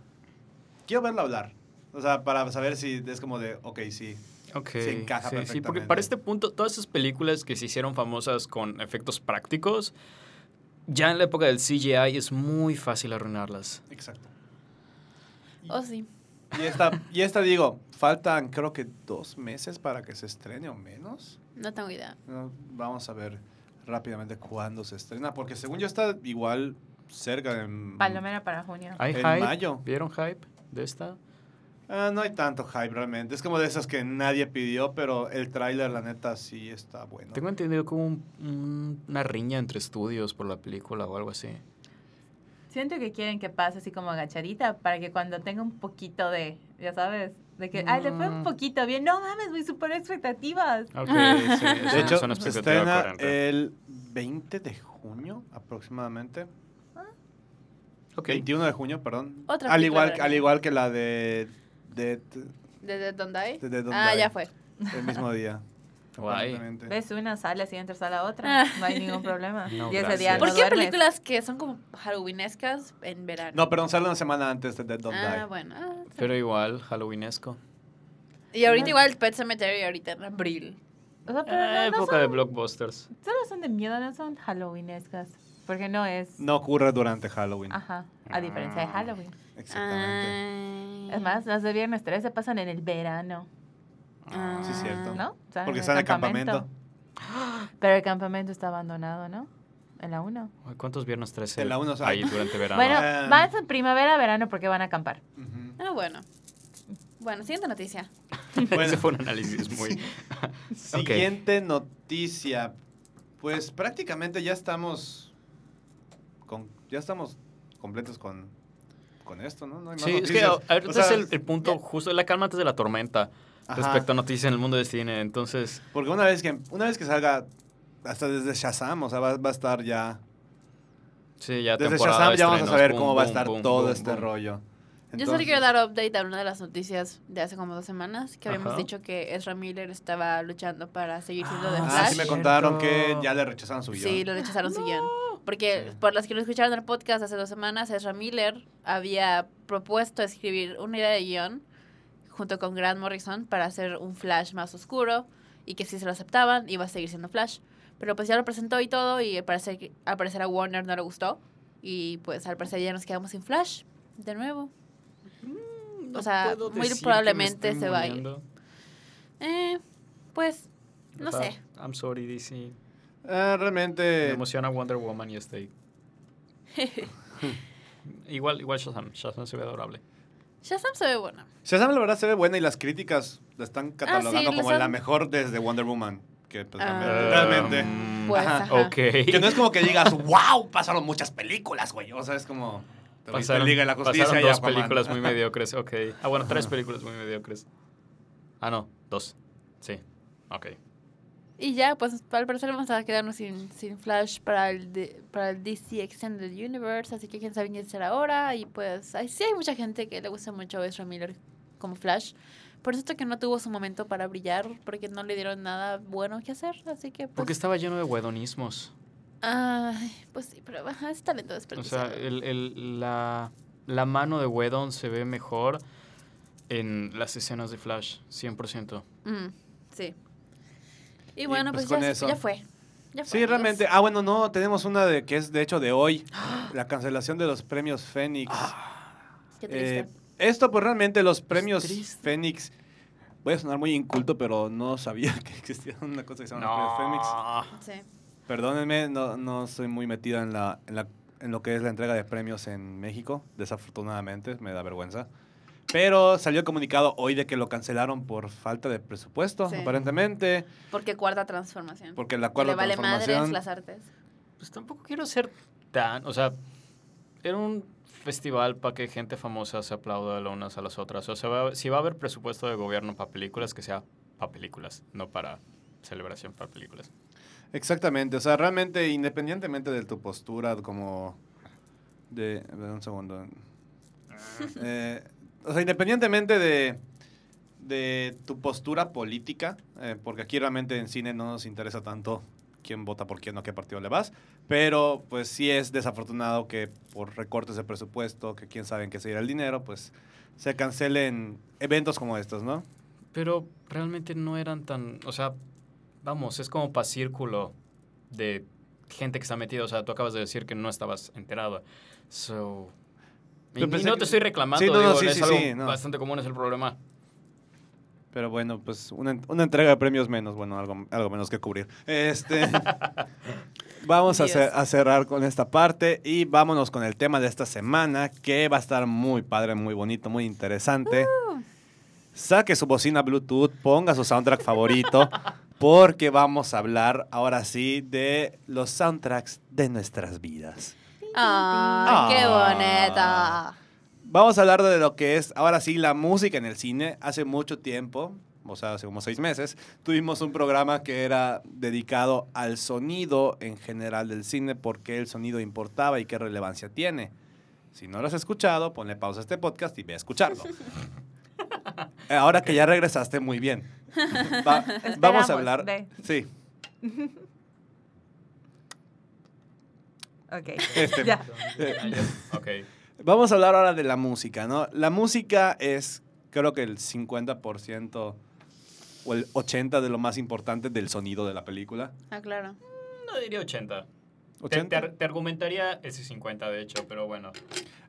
S2: Quiero verlo hablar. O sea, para saber si es como de, ok, sí.
S4: Ok.
S2: Se encaja
S4: sí, sí, porque
S2: perfectamente.
S4: para este punto, todas esas películas que se hicieron famosas con efectos prácticos, ya en la época del CGI es muy fácil arruinarlas.
S2: Exacto.
S3: Oh, sí.
S2: Y esta, y esta digo, faltan creo que dos meses para que se estrene o menos.
S3: No tengo idea.
S2: Vamos a ver rápidamente cuándo se estrena, porque según yo está igual cerca de...
S5: Palomera para junio.
S4: ¿Hay
S2: En
S4: hype?
S2: mayo.
S4: ¿Vieron hype de esta?
S2: Ah, no hay tanto hype realmente. Es como de esas que nadie pidió, pero el tráiler, la neta, sí está bueno.
S4: Tengo entendido hubo un- un- una riña entre estudios por la película o algo así.
S5: Siento que quieren que pase así como agachadita para que cuando tenga un poquito de, ya sabes, de que, ay, le fue un
S4: Mm.
S5: poquito bien. No mames, muy super expectativas.
S4: Ok, sí, es
S2: De hecho, se estrena el 20 de junio aproximadamente.
S4: Ok.
S2: 21 de junio, perdón.
S3: Otra
S2: al igual, al igual que la de, de,
S3: ¿De Dead Don't Die?
S2: de Dead Don't
S3: ah,
S2: Die.
S3: ya fue.
S2: el mismo día.
S4: Guay.
S5: Ves una, sales y entras a la otra.
S3: Ah.
S5: No hay ningún problema.
S4: No,
S5: y ese día no
S3: ¿Por qué
S5: duermes.
S3: películas que son como halloweenescas en verano?
S2: No, perdón, sale una semana antes de Dead Don't
S3: ah,
S2: Die.
S3: bueno. ah, está
S4: Pero igual, Halloweenesco.
S3: Y ahorita
S5: Ah.
S3: igual Pet Cemetery ahorita en abril.
S5: O sea, pero
S4: Eh,
S5: no, no
S4: época de blockbusters.
S5: solo son de miedo, no son halloweenescas. Porque no es...
S2: No ocurre durante Halloween.
S5: Ajá, a diferencia de Halloween.
S2: Exactamente.
S3: Ah.
S5: Es más, las de viernes 13 pasan en el verano,
S3: Ah.
S2: Sí, es cierto.
S5: ¿no? O sea,
S2: Porque
S5: en
S2: está en el campamento.
S5: Pero el campamento está abandonado, ¿no? En la 1.
S4: Ay, ¿Cuántos viernes 13
S2: En la uno, o sea-
S4: hay durante verano?
S5: Bueno,
S2: Ah.
S5: más en primavera, verano, porque van a acampar.
S2: Ujú.
S3: Ah, bueno. Bueno, siguiente noticia.
S2: Bueno.
S4: Ese fue un análisis muy... Ok.
S2: Siguiente noticia. Pues prácticamente ya estamos con, ya estamos completos con, con esto, ¿no? No hay más
S4: Sí, es que
S2: noticias.
S4: ahorita
S2: O sea,
S4: es el, el punto justo, la calma antes de la tormenta
S2: Ajá.
S4: respecto a noticias en el mundo del cine. Entonces,
S2: Porque una vez que una vez que salga hasta desde Shazam, o sea, va, va a estar ya
S4: sí, ya
S2: desde
S4: temporada
S2: Shazam
S4: de
S2: ya vamos a saber
S4: boom,
S2: cómo va a estar
S4: boom,
S2: todo
S4: boom,
S2: este
S4: boom.
S2: rollo.
S3: Yo solo quiero
S2: Entonces-
S3: dar update a una de las noticias de hace como dos semanas, que habíamos
S4: Ajá.
S3: dicho que Ezra Miller estaba luchando para seguir siendo de
S4: Ah,
S2: Ah,
S3: Flash.
S2: sí me contaron que ya le rechazaron su guion.
S3: Sí, lo rechazaron su guion. Porque
S2: Sí.
S3: por las que lo escucharon en el podcast hace dos semanas, Ezra Miller había propuesto escribir una idea de guion junto con Grant Morrison para hacer un Flash más oscuro y que si se lo aceptaban iba a seguir siendo Flash. Pero pues ya lo presentó y todo y al parecer, al parecer a Warner no le gustó y pues al parecer ya nos quedamos sin Flash. de nuevo.
S4: Mm, No
S3: O sea, muy probablemente se va a ir. Eh, pues, no sé.
S4: I'm sorry, DC.
S2: Eh,
S4: Me
S2: realmente,
S4: emociona Wonder Woman y este. igual, igual Shazam. Shazam se ve adorable.
S3: Shazam se ve buena.
S2: Shazam la verdad se ve buena y las críticas la están catalogando
S3: Ah, les
S2: como
S3: han-
S2: la mejor desde Wonder Woman. Que pues,
S3: Ah.
S2: realmente.
S4: Um,
S3: Pues,
S2: Ajá.
S3: ajá.
S4: ok.
S2: Que no es como que digas, wow, pasaron muchas películas, güey. O sea, es como.
S4: Pasaron,
S2: Liga de la Justicia
S4: pasaron dos películas muy mediocres, ok. Ah, bueno, tres películas muy mediocres. Ah, no, dos. Sí, ok.
S3: Y ya, pues al parecer vamos a quedarnos sin, sin Flash para el, de- para el DC Extended Universe, así que quién sabe quién será ahora. Y pues hay- sí hay mucha gente que le gusta mucho a Ezra Miller como Flash. Por eso que no tuvo su momento para brillar, porque no le dieron nada bueno que hacer, así que pues...
S4: Porque estaba lleno de huedonismos.
S3: Ay, pues sí, pero es talento
S4: O
S3: desperdiciado.
S4: sea, el, el- la, la mano de Wedon se ve mejor en las escenas de Flash, 100%.
S3: Mm, sí. Y
S2: Y,
S3: bueno,
S2: pues,
S3: pues,
S2: con
S3: ya,
S2: eso.
S3: ya fue. Ya fue,
S2: Sí, realmente. Ah, bueno, no, tenemos una de que es de hecho de hoy. La cancelación de los premios Fénix.
S3: Qué triste.
S2: Eh, esto, pues realmente los premios. Fénix. Voy a sonar muy inculto, pero no sabía que existía una cosa que se llama los premios Fénix.
S4: No.
S3: sí.
S2: Perdónenme, no, no soy muy metida en, la, en, la- en lo que es la entrega de premios en México, desafortunadamente, me da vergüenza. Pero salió el comunicado hoy de que lo cancelaron por falta de presupuesto,
S3: Sí.
S2: aparentemente,
S3: Porque cuarta transformación.
S2: porque la
S3: Que
S2: cuarta
S3: le vale madres las artes.
S4: Pues tampoco quiero ser tan. O sea, era un festival para que gente famosa se aplauda las unas a las otras. O sea, va- si va a haber presupuesto de gobierno para películas, que sea para películas, no para celebración para películas.
S2: Exactamente, o sea, realmente independientemente de tu postura como de... a ver, un segundo. Eh, o sea, independientemente de, de tu postura política, eh, porque aquí realmente en cine no nos interesa tanto quién vota por quién o qué partido le vas, pero pues sí es desafortunado que por recortes de presupuesto, que quién sabe en qué se irá el dinero, pues se cancelen eventos como estos, ¿no?
S4: Pero realmente no eran tan. O sea, vamos, es como para círculo de gente que está metida. O sea, tú acabas de decir que no estabas enterado. So. Y, y no te estoy reclamando,
S2: Sí, no, no,
S4: digo,
S2: sí,
S4: es
S2: sí,
S4: algo
S2: sí, no.
S4: bastante común, es el problema.
S2: Pero bueno, pues una, una entrega de premios menos, bueno, algo, algo menos que cubrir. Este, vamos a,
S3: Dios.
S2: cer- a cerrar con esta parte y vámonos con el tema de esta semana, que va a estar muy padre, muy bonito, muy interesante. Saque su bocina Bluetooth, ponga su soundtrack favorito, porque vamos a hablar ahora sí de los soundtracks de nuestras vidas.
S3: ¡Ay, qué
S2: Ah.
S3: bonita!
S2: Vamos a hablar de lo que es ahora sí la música en el cine. Hace mucho tiempo, o sea, hace como seis meses, tuvimos un programa que era dedicado al sonido en general del cine, por qué el sonido importaba y qué relevancia tiene. Si no lo has escuchado, ponle pausa a este podcast y ve a escucharlo. Ahora que ya regresaste, muy bien. Va- vamos a hablar. Sí.
S5: Ok.
S2: Este,
S5: Ya.
S4: ok.
S2: Vamos a hablar ahora de la música, ¿no? La música es, creo que el 50% o el 80% de lo más importante del sonido de la película.
S3: Ah, claro.
S4: No diría 80. Te,
S2: 80.
S4: te- te argumentaría ese 50, de hecho, pero bueno.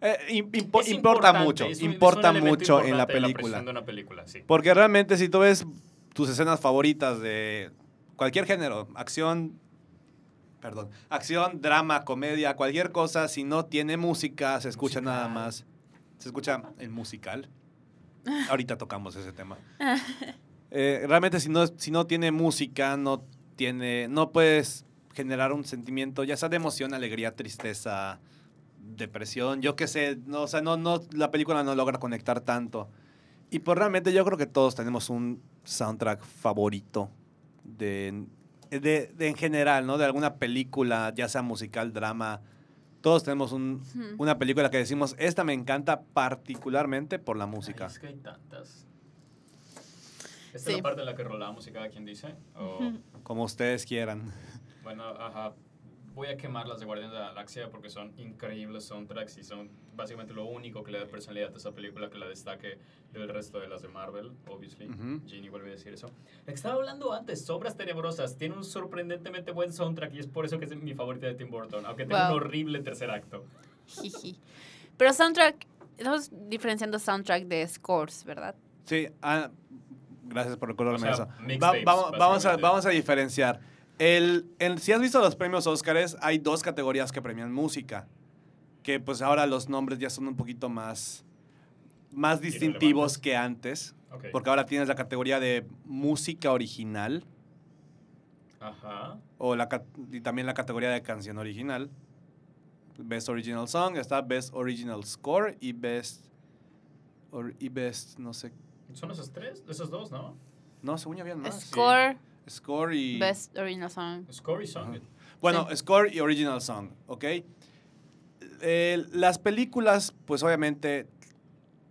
S2: Eh, im- impo-
S4: Es
S2: importa mucho,
S4: es un- es
S2: importa mucho en la película.
S4: de una película, sí.
S2: Porque realmente si tú ves tus escenas favoritas de cualquier género, acción, perdón, acción, drama, comedia, cualquier cosa, si no tiene música, se escucha
S4: Musical.
S2: nada más. Se escucha el musical. Ahorita tocamos ese tema. Eh, realmente si no, si no tiene música, no tiene, no puedes generar un sentimiento, ya sea de emoción, alegría, tristeza, depresión, yo qué sé, no, o sea, no, no, la película no logra conectar tanto. Y pues realmente yo creo que todos tenemos un soundtrack favorito de, de, de en general, ¿no? De alguna película, ya sea musical, drama. Todos tenemos un- una película que decimos, esta me encanta particularmente por la música.
S4: Ay, es que hay tantas. ¿Esta es la parte en la que rolamos y cada quien dice? O,
S2: Como ustedes quieran.
S4: bueno, ajá. Voy a quemar las de Guardianes de la Galaxia porque son increíbles soundtracks y son básicamente lo único que le da personalidad a esa película que la destaque del resto de las de Marvel, obviously.
S2: Ujú.
S4: Ginny vuelve a decir eso. La que estaba hablando antes, Sombras Tenebrosas, tiene un sorprendentemente buen soundtrack y es por eso que es mi favorita de Tim Burton, aunque tenga
S3: Wow.
S4: un horrible tercer acto.
S3: Jiji. Pero soundtrack estamos diferenciando soundtrack de scores, ¿verdad?
S2: Sí, ah, gracias por recordarme
S4: O sea,
S2: eso. Va- vamos, vamos, a,
S4: básicamente.
S2: vamos a diferenciar. El, el- si has visto los premios Óscares, hay dos categorías que premian música. Que pues ahora los nombres ya son un poquito más, más distintivos que antes.
S4: Ok.
S2: Porque ahora tienes la categoría de música original
S4: Ajá.
S2: o la, y también la categoría de canción original. Best Original Song, está Best Original Score y Best... or- y Best, no sé...
S4: ¿Son esos tres? Esos dos, ¿no?
S2: No, según yo habían más.
S3: Score,
S2: Score y...
S3: Best Original Song.
S4: Score y Song.
S2: Ajá. Bueno, score y original song, ¿ok? Eh, las películas, pues obviamente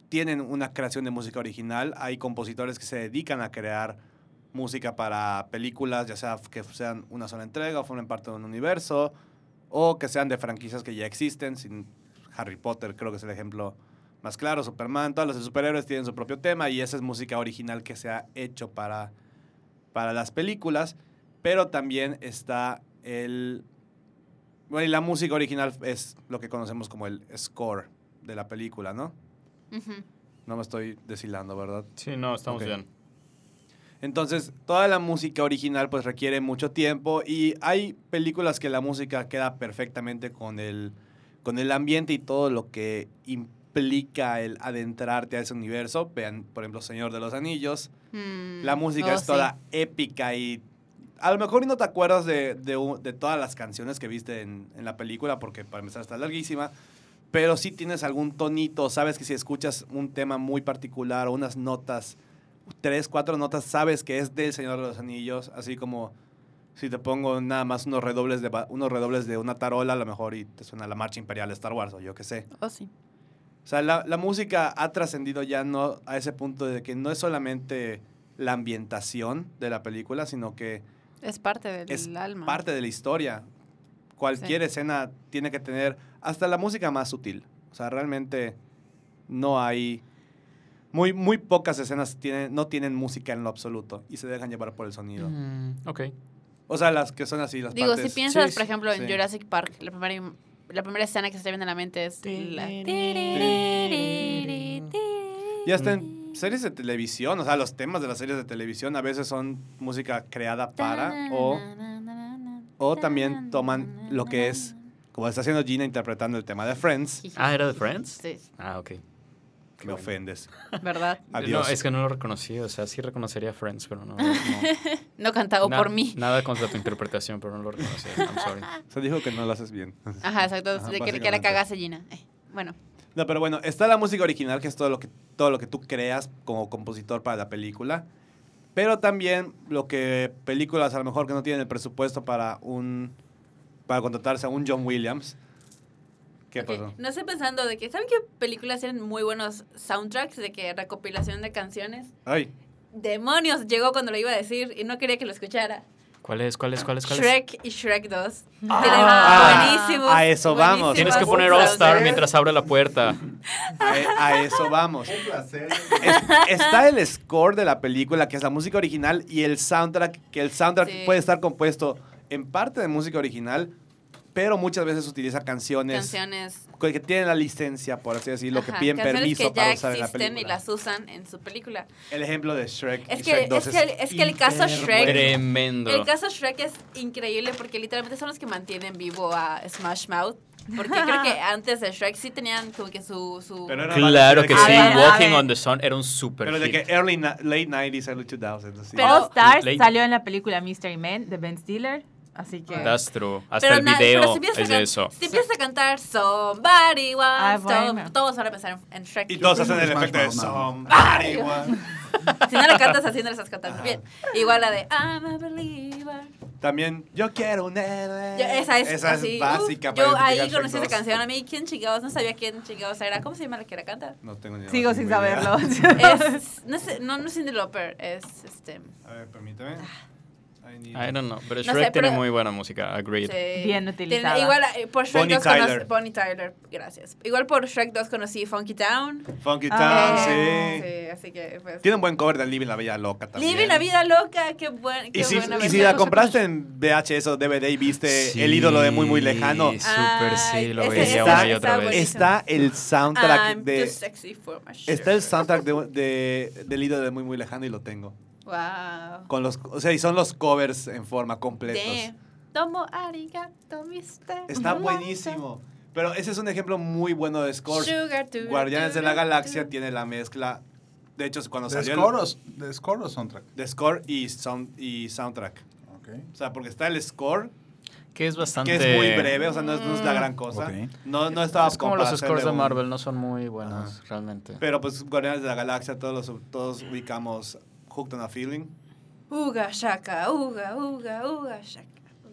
S2: tienen una creación de música original. Hay compositores que se dedican a crear música para películas, ya sea que sean una sola entrega o formen parte de un universo, o que sean de franquicias que ya existen. Sin Harry Potter creo que es el ejemplo más claro. Superman, todos los superhéroes tienen su propio tema y esa es música original que se ha hecho para, para las películas. Pero también está el... Bueno, y la música original es lo que conocemos como el score de la película, ¿no?
S3: Ujú.
S2: No me estoy deshilando, ¿verdad?
S4: Sí, no, estamos
S2: Ok.
S4: bien.
S2: Entonces, toda la música original pues requiere mucho tiempo y hay películas que la música queda perfectamente con el, con el ambiente y todo lo que implica el adentrarte a ese universo. Vean, por ejemplo, Señor de los Anillos.
S3: Mm,
S2: La música
S3: oh,
S2: es
S3: sí.
S2: toda épica y a lo mejor no te acuerdas de, de todas las canciones que viste en, en la película porque para empezar está larguísima, pero sí tienes algún tonito, sabes que si escuchas un tema muy particular o unas notas, tres, cuatro notas, sabes que es del Señor de los Anillos, así como si te pongo nada más unos redobles de, unos redobles de una tarola a lo mejor y te suena la marcha imperial de Star Wars o yo qué sé.
S3: Oh, sí.
S2: O sea, la, la música ha trascendido ya no a ese punto de que no es solamente la ambientación de la película, sino que
S3: Es parte del
S2: es
S3: alma.
S2: parte de la historia. Cualquier
S3: Sí.
S2: escena tiene que tener hasta la música más sutil. O sea, realmente no hay... Muy, muy pocas escenas tienen, no tienen música en lo absoluto y se dejan llevar por el sonido.
S4: Mm, ok.
S2: O sea, las que son así, las
S3: Digo,
S2: partes...
S3: si piensas,
S2: Sí,
S3: por ejemplo, en. Jurassic Park, la primera, im- la primera escena que se te viene a la mente es la...
S2: Y hasta en series de televisión, o sea, los temas de las series de televisión a veces son música creada para o, o también toman lo que es, como está haciendo Gina interpretando el tema de Friends,
S4: Ah, ¿era de Friends?
S3: Sí,
S4: Ah, ok.
S2: me ofendes.
S3: ¿verdad?
S2: Adiós.
S4: No, es que no lo reconocí. O sea, sí reconocería Friends, pero no. no
S3: No cantado
S4: Na-
S3: por mí.
S4: Nada contra tu interpretación, pero no lo reconocí. I'm sorry.
S2: Se dijo que no lo haces bien.
S3: Ajá, exacto.
S2: Ajá,
S3: de que, que la cagase Gina. Eh, bueno,
S2: No, pero bueno, está la música original, que es todo lo que, todo lo que tú creas como compositor para la película. Pero también lo que películas a lo mejor que no tienen el presupuesto para un para contratarse a un John Williams. ¿Qué pasó?
S3: no estoy pensando de que, ¿saben qué películas tienen muy buenos soundtracks? De que recopilación de canciones.
S2: Ay,
S3: Demonios, llegó cuando lo iba a decir y no quería que lo escuchara.
S4: ¿Cuál es? ¿Cuál es? ¿Cuál es? ¿Cuál es?
S3: Shrek y Shrek 2.
S2: Ah,
S3: buenísimos.
S2: a eso vamos.
S4: Tienes que poner All Star mientras abre la puerta.
S2: a, e- a eso vamos. Es- está el score de la película, que es la música original, y el soundtrack, que el soundtrack
S3: Sí.
S2: puede estar compuesto en parte de música original, pero muchas veces utiliza canciones,
S3: Canciones.
S2: que tienen la licencia, por así decirlo, que
S3: ajá,
S2: piden
S3: canciones
S2: permiso
S3: que
S2: para
S3: ya
S2: usar en la
S3: existen y
S2: película.
S3: las usan en su película.
S2: El ejemplo de Shrek.
S3: Es que-
S2: Shrek 2
S3: es que el- es que el caso Shrek-.
S4: Tremendo.
S3: El caso Shrek es increíble porque literalmente son los que mantienen vivo a Smash Mouth. Porque creo que antes de Shrek sí tenían como que su... su
S2: Pero era
S4: Claro que
S3: A
S4: sí.
S3: ver,
S4: Walking on the Sun era un super
S2: Pero de
S4: hit.
S2: que early, late 90s, early 2000s. así.
S3: Pero-
S5: All Stars
S4: Late-
S5: salió en la película Mystery Man de Ben Stiller. Así que.
S4: That's true. Hasta
S3: Pero
S4: el
S3: na- pero
S4: video
S3: si
S4: es de eso.
S3: Si empiezas a cantar Somebody
S5: Ah,
S3: Once, todo-
S5: bueno.
S3: todos van a pensar en, Shrek.
S2: y todos hacen el efecto de. Somebody Once.
S3: Si no lo cantas así, no lo estás cantando bien. Igual la de I'm a believer.
S2: También, yo quiero un héroe.
S3: Yo- esa es, así,
S2: básica.
S3: uf,
S2: para
S3: yo ahí conocí esa
S2: 2.
S3: canción. A mí, ¿quién chingados? No sabía quién chingados era. ¿Cómo se llama la que la canta?
S2: No tengo ni
S5: Sigo
S2: la
S5: sin
S2: idea.
S5: saberlo.
S3: Es, no, sé, no, no es Cindy Lauper, es este.
S2: A ver, permíteme. Ahí
S4: I don't know, pero
S3: No
S4: Shrek
S3: sé,
S4: tiene
S3: pero-
S4: muy buena música, agreed.
S3: Sí.
S5: Bien
S3: Tiene-
S5: utilizada.
S3: igual eh, por Shrek
S2: Bonnie
S3: 2 conocí...
S2: Tyler.
S3: Bonnie Tyler, gracias. Igual por Shrek 2 conocí Funky Town.
S2: Funky Town,
S5: Ah.
S2: sí.
S3: Sí, así que pues...
S2: Tiene un buen cover de Living la Vida Loca también.
S3: Living la vida loca, qué, buen, qué
S2: Y si,
S3: buena
S2: y si la compraste en VHS o DVD y viste El ídolo de muy muy lejano,
S4: Sí, Súper sí,
S3: Ay,
S4: lo
S3: ese-
S4: veía
S2: está-
S4: una y otra
S3: está
S4: vez.
S3: buenísimo.
S2: está el soundtrack
S3: I'm
S2: de
S3: too sexy for my shirt.
S2: está el soundtrack de, de- del ídolo de muy muy lejano y lo tengo.
S3: Wow.
S2: Con los, o sea, y son los covers en forma completos.
S3: Tomo arigato, mister.
S2: Está buenísimo. Pero ese es un ejemplo muy bueno de score. Guardianes de la Galaxia tiene la mezcla. De hecho, cuando
S6: ¿De
S2: salió
S6: score,
S2: el,
S6: o, ¿De score o soundtrack?
S2: de score y, sound, y soundtrack.
S6: Ok.
S2: O sea, porque está el score,
S4: Que es bastante...
S2: que es muy breve, o sea, no es, no es la gran cosa.
S6: Ok.
S2: No, no estaba
S4: Es como los scores de
S2: un-
S4: Marvel, no son muy buenos, realmente.
S2: Pero pues Guardianes de la Galaxia, todos, los- todos ubicamos Hooked on a Feeling.
S3: Uga, shaka, uga, uga, uga, shaka.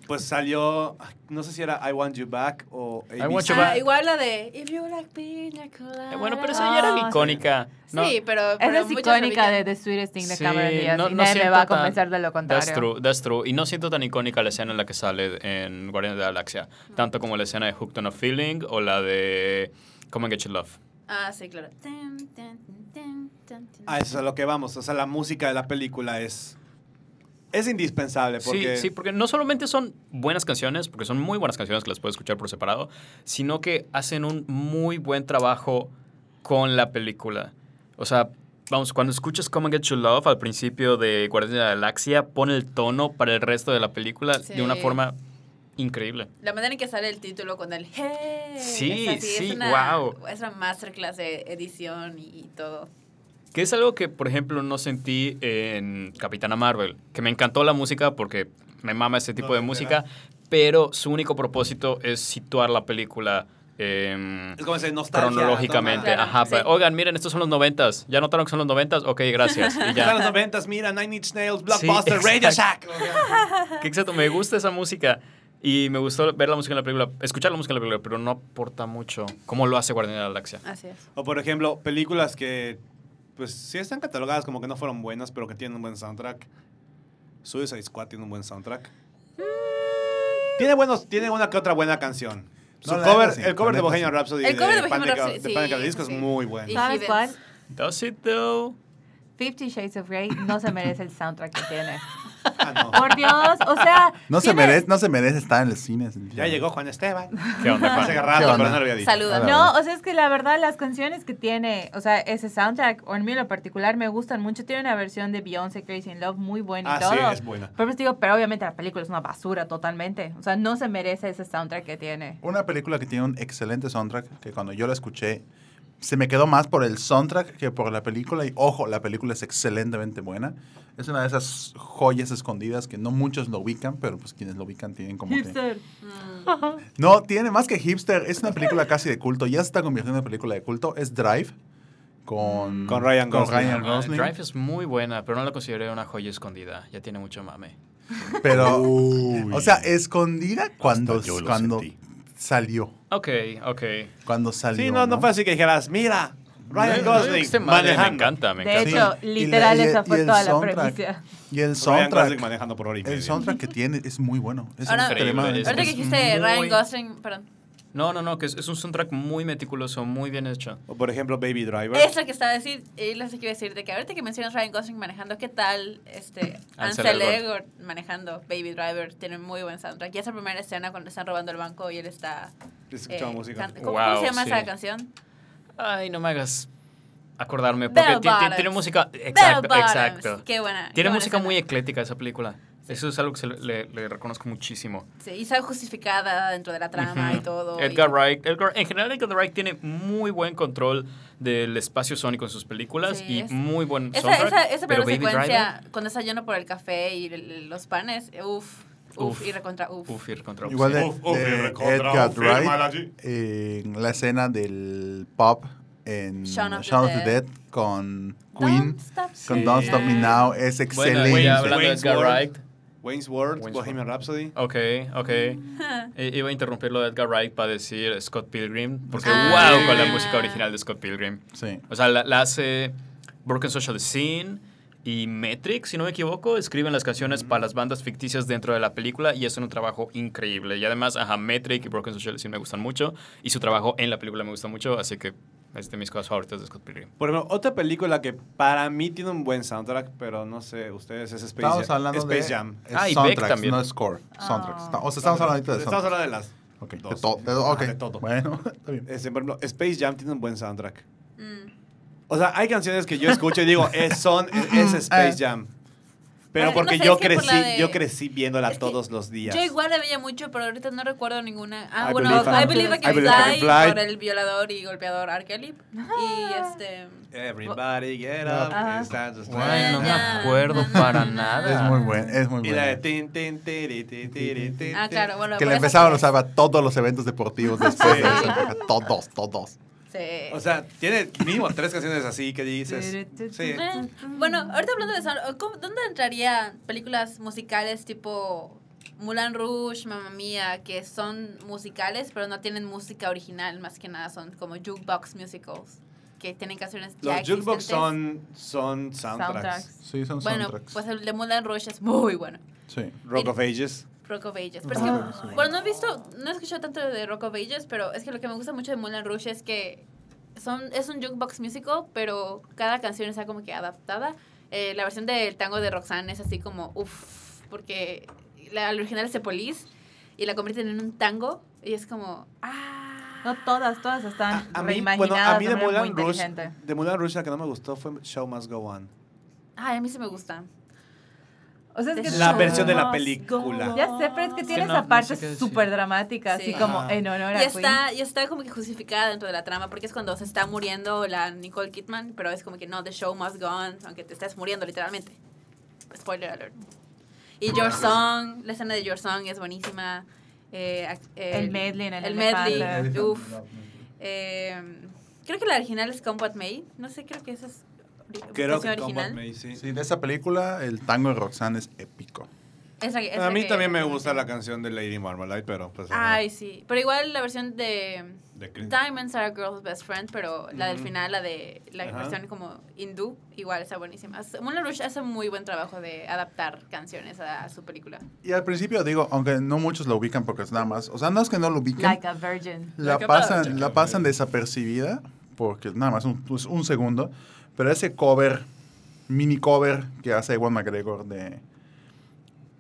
S2: Pues salió, no sé si era I Want You Back o
S4: I
S2: ABC.
S4: Want You
S3: Ah,
S4: Back.
S3: igual la de If you like pina colada.
S4: Eh, bueno, pero esa ya era
S5: Ah,
S4: icónica. No,
S3: Sí, pero, pero
S5: Esa es icónica de The Sweetest Thing de
S4: Sí,
S5: Cameron Díaz.
S4: no-
S5: y
S4: no
S5: nadie me va a
S4: tan-
S5: convencer de lo contrario.
S4: That's true, that's true. Y no siento tan icónica la escena en la que sale en Guardianes de la Galaxia. Tanto como la escena de Hooked on a Feeling o la de Come and Get Your Love.
S3: Ah, sí, claro. Tan, tan, tan, tan, tan.
S2: A eso es a lo que vamos. O sea, la música de la película es, es indispensable porque...
S4: Sí, sí, porque no solamente son buenas canciones, porque son muy buenas canciones que las puedes escuchar por separado, sino que hacen un muy buen trabajo con la película. O sea, vamos, cuando escuchas Come and Get Your Love al principio de Guardianes de la Galaxia, pone el tono para el resto de la película de una forma increíble.
S3: La manera en que sale el título con el hey.
S4: Sí,
S3: es así,
S4: sí,
S3: es una,
S4: wow.
S3: Es una masterclass de edición y, y todo.
S4: Que es algo que, por ejemplo, no sentí en Capitana Marvel, que me encantó la música porque me mama ese tipo
S2: No,
S4: de música, pero su único propósito es situar la película em,
S2: Es como ese nostalgia.
S4: cronológicamente.
S3: Claro,
S4: Ajá,
S3: sí.
S4: pero, oigan, miren, estos son los noventas. ¿Ya notaron que son los noventas? Ok, gracias. Y
S2: Están
S4: ya.
S2: los noventas, mira, Nine Inch Nails,
S4: Sí,
S2: Blockbuster, Radio
S4: exacto.
S2: Shack.
S4: Que exacto, me gusta esa música. Y me gustó ver la música en la película, escuchar la música en la película, pero no aporta mucho como lo hace Guardián de la Galaxia.
S3: Así es.
S2: O por ejemplo, películas que, pues sí están catalogadas como que no fueron buenas, pero que tienen un buen soundtrack. Suicide Squad tiene un buen soundtrack. Tiene, buenos, tiene una que otra buena canción. Su
S6: No, la
S2: cover,
S6: sí,
S2: el cover de Bohemian. Rhapsody
S3: El cover de Bohemian
S2: Panic!
S3: Rhapsody,
S2: de Panic! Disco
S3: sí.
S2: es muy bueno.
S5: ¿Sabes cuál?
S4: Does it though?
S5: Fifty Shades of Grey no se merece el soundtrack que tiene.
S2: Ah, no.
S5: Por Dios, o sea...
S6: No se, merece, no se merece estar en el cine.
S2: Ya llegó Juan Esteban.
S4: ¿Qué onda, Juan?
S2: Hace
S6: ¿Qué
S2: rato,
S6: onda?
S2: pero no lo había dicho.
S3: Saluda.
S5: No, o sea, es que la verdad las canciones que tiene, o sea, ese soundtrack, o en mí en lo particular, me gustan mucho. Tiene una versión de Beyoncé Crazy in Love muy buena y
S2: Ah,
S5: todo.
S2: sí, es buena.
S5: Pero pues digo, pero obviamente la película es una basura totalmente. O sea, no se merece ese soundtrack que tiene.
S6: Una película que tiene un excelente soundtrack, que cuando yo la escuché, se me quedó más por el soundtrack que por la película. Y ojo, la película es excelentemente buena. Es una de esas joyas escondidas que no muchos lo ubican, pero pues quienes lo ubican tienen como que...
S5: Hipster.
S6: No, tiene más que hipster. Es una película casi de culto. Ya se está convirtiendo en película de culto. Es Drive. Con,
S2: Con Ryan Gosling.
S6: Ryan
S4: Ah,
S6: Gosling.
S4: Drive es muy buena, pero no la consideré una joya escondida. Ya tiene mucho mame.
S6: Pero,
S2: Uy.
S6: o sea, escondida cuando, cuando
S2: sentí.
S6: salió.
S4: Ok, ok.
S6: Cuando salió.
S2: Sí, no, no fue así que dijeras, mira, Ryan
S4: No, no,
S2: Gosling
S4: este madre me
S2: manejando.
S4: encanta, me
S5: De
S4: encanta.
S5: hecho,
S6: Sí, y
S5: literal,
S6: la- y-
S5: esa
S6: y
S5: fue toda la
S6: soundtrack.
S5: premisa.
S6: Y el
S2: Ryan Gosling
S6: soundtrack.
S2: manejando por hora y media.
S6: El soundtrack que tiene es muy bueno. Es
S3: Ahora-
S4: Es-
S3: Ahorita que
S4: es
S3: dijiste Ryan Gosling, perdón.
S4: No, no, no, que es, es un soundtrack muy meticuloso, muy bien hecho.
S2: O por ejemplo, Baby Driver.
S3: Eso que estaba a decir, y les quiero decir, de que ahorita que mencionas Ryan Gosling manejando, ¿qué tal este
S4: Ansel
S3: Ansel
S4: Elgort.
S3: Manejando Baby Driver? Tiene muy buen soundtrack. Y esa primera escena cuando le están robando el banco y él está...
S2: Escuchaba
S3: eh,
S2: música.
S3: ¿Cómo,
S4: Wow,
S3: cómo se llama
S4: sí.
S3: esa canción?
S4: Ay, no me hagas acordarme, porque tiene, música... Exacto, exacto.
S3: Qué buena.
S4: Tiene música muy eclética esa película. Eso es algo que se le, reconozco muchísimo.
S3: Sí, y sabe justificada dentro de la trama y todo.
S4: Edgar
S3: y-
S4: Wright, Edgar- en general Edgar Wright tiene muy buen control del espacio sónico en sus películas
S3: Sí,
S4: y
S3: es-
S4: muy buen
S3: Esa,
S4: soundtrack.
S3: esa, esa
S4: pero
S3: primera
S4: Baby
S3: secuencia,
S4: Driver,
S3: cuando está lleno por el café y los panes, uff, uff,
S4: Uf.
S3: y recontra uff.
S4: uf, ir contra
S6: Igual de,
S2: Uf, uf,
S6: de
S2: y recontra,
S6: Edgar
S2: uf,
S6: Wright en la escena del pop en
S3: Shaun of the
S6: Shaun of the
S3: Dead.
S6: Dead con Queen,
S3: Don't stop
S6: con
S4: Sí.
S6: Don't Stop Me Now, es
S4: Bueno,
S6: excelente.
S4: güey, hablando de
S2: Wayne's
S4: Edgar
S2: World.
S4: Wright.
S2: Wayne's World,
S4: Wayne's
S2: Bohemian Rhapsody.
S4: Ok, ok. Iba a interrumpir lo de Edgar Wright para decir Scott Pilgrim, porque
S3: Ah.
S4: wow con la música original de Scott Pilgrim.
S6: Sí.
S4: O sea, la, la hace Broken Social Scene, y Metric, si no me equivoco, escriben las canciones para las bandas ficticias dentro de la película y es un trabajo increíble. Y además, ajá, Metric y Broken Social sí me gustan mucho y su trabajo en la película me gusta mucho, así que es de mis cosas favoritas de Scott Pilgrim.
S2: Por ejemplo, otra película que para mí tiene un buen soundtrack, pero no sé, ustedes es Space,
S6: Estamos
S2: Jam.
S6: hablando
S2: Space
S6: de
S2: Jam.
S6: es
S4: Ah, y Beck también.
S6: no score. Soundtracks.
S5: Ah.
S6: O sea, estamos hablando de
S2: Estamos hablando de las
S6: Ok, de,
S2: dos.
S6: to- de- ok.
S2: de todo.
S6: Bueno, está bien.
S2: Este, por ejemplo, Space Jam tiene un buen soundtrack.
S3: Mm.
S2: O sea, hay canciones que yo escucho y digo, es, son, es, es Space Jam. Pero
S3: no
S2: porque
S3: sé,
S2: yo
S3: por
S2: crecí,
S3: de-
S2: yo crecí viéndola
S3: Es que
S2: todos los días.
S3: Yo igual la veía mucho, pero ahorita no recuerdo ninguna. Ah,
S2: I
S3: bueno,
S2: Believe I
S3: Believe I
S2: I
S3: Can
S2: Believe I Can
S3: Fly, por el violador y golpeador R. Kelly. Y este...
S2: Everybody get up. To
S4: no me acuerdo para nada.
S6: Es muy buen, es muy
S2: Y la de
S6: bueno.
S2: tin, tin, tiri, ti, tiri, ti,
S3: Ah, claro, bueno.
S6: Que le empezaban a usar a todos los eventos deportivos después
S2: Sí.
S6: de esa época. Todos, todos.
S3: Sí.
S2: O sea, tiene mínimo tres canciones así que dices. Sí.
S3: Eh, bueno, ahorita hablando de sound, ¿cómo- ¿dónde entraría películas musicales tipo Mulan Rouge, Mamma Mía, que son musicales, pero no tienen música original, más que nada son como jukebox musicals, que tienen canciones ya
S2: Los jukebox
S3: existentes?
S2: son, son soundtracks.
S5: Soundtracks.
S6: Sí, son
S3: Bueno,
S6: soundtracks.
S3: pues el de Mulan Rouge es muy bueno.
S6: Sí.
S2: Rock of Ages.
S3: Rock of Ages. Pero es que, bueno, no he visto, no he escuchado tanto de Rock of Ages, pero es que lo que me gusta mucho de Moulin Rouge es que son, es un jukebox musical, pero cada canción está como que adaptada. Eh, la versión del tango de Roxanne es así como, uff, porque la, la original es de Police y la convierten en un tango y es como, ah.
S5: No todas, todas están
S2: A, a mí,
S5: reimaginadas
S2: bueno, a mí de
S5: de
S2: Moulin Rouge, de Moulin Rouge la que no me gustó fue Show Must Go On.
S3: Ay, a mí sí me gusta.
S5: O sea, es que
S2: La versión de la película.
S5: Ya sé, pero es que
S4: Es
S5: tiene
S4: que no-
S5: esa
S4: no
S5: parte súper dramática,
S3: Sí.
S5: así como en honor
S3: Y
S5: a Queen.
S3: está, y está como que justificada dentro de la trama, porque es cuando se está muriendo la Nicole Kidman, pero es como que no, the show must go on, aunque te estés muriendo literalmente. Spoiler alert. Y Your Song, la escena de Your Song es buenísima. Eh, eh,
S5: El medley en el
S3: El medley,
S5: elefante.
S3: uf. Eh, creo que la original es Come What May. No sé, creo que esa es
S2: Creo
S3: canción
S2: que
S3: original.
S2: Combat May, sí.
S6: Sí, de esa película, el tango de Roxanne es épico.
S3: Esa- esa
S2: A mí
S3: que-
S2: también me gusta la canción de Lady Marmalade, pero pues...
S3: Ay, sí. Pero igual la versión de
S2: de
S3: Diamonds are a girl's best friend, pero la del final, la de la
S2: Ajá.
S3: versión como hindú, igual está buenísima. Moulin Rouge hace muy buen trabajo de adaptar canciones a, a su película.
S6: Y al principio digo, aunque no muchos lo ubican porque es nada más, o sea, no es que no lo ubiquen,
S5: Like a virgin.
S6: la
S3: Like a
S6: pasan,
S2: virgin.
S6: la pasan desapercibida porque nada más un, pues, un segundo, pero ese cover, mini cover que hace Ewan McGregor de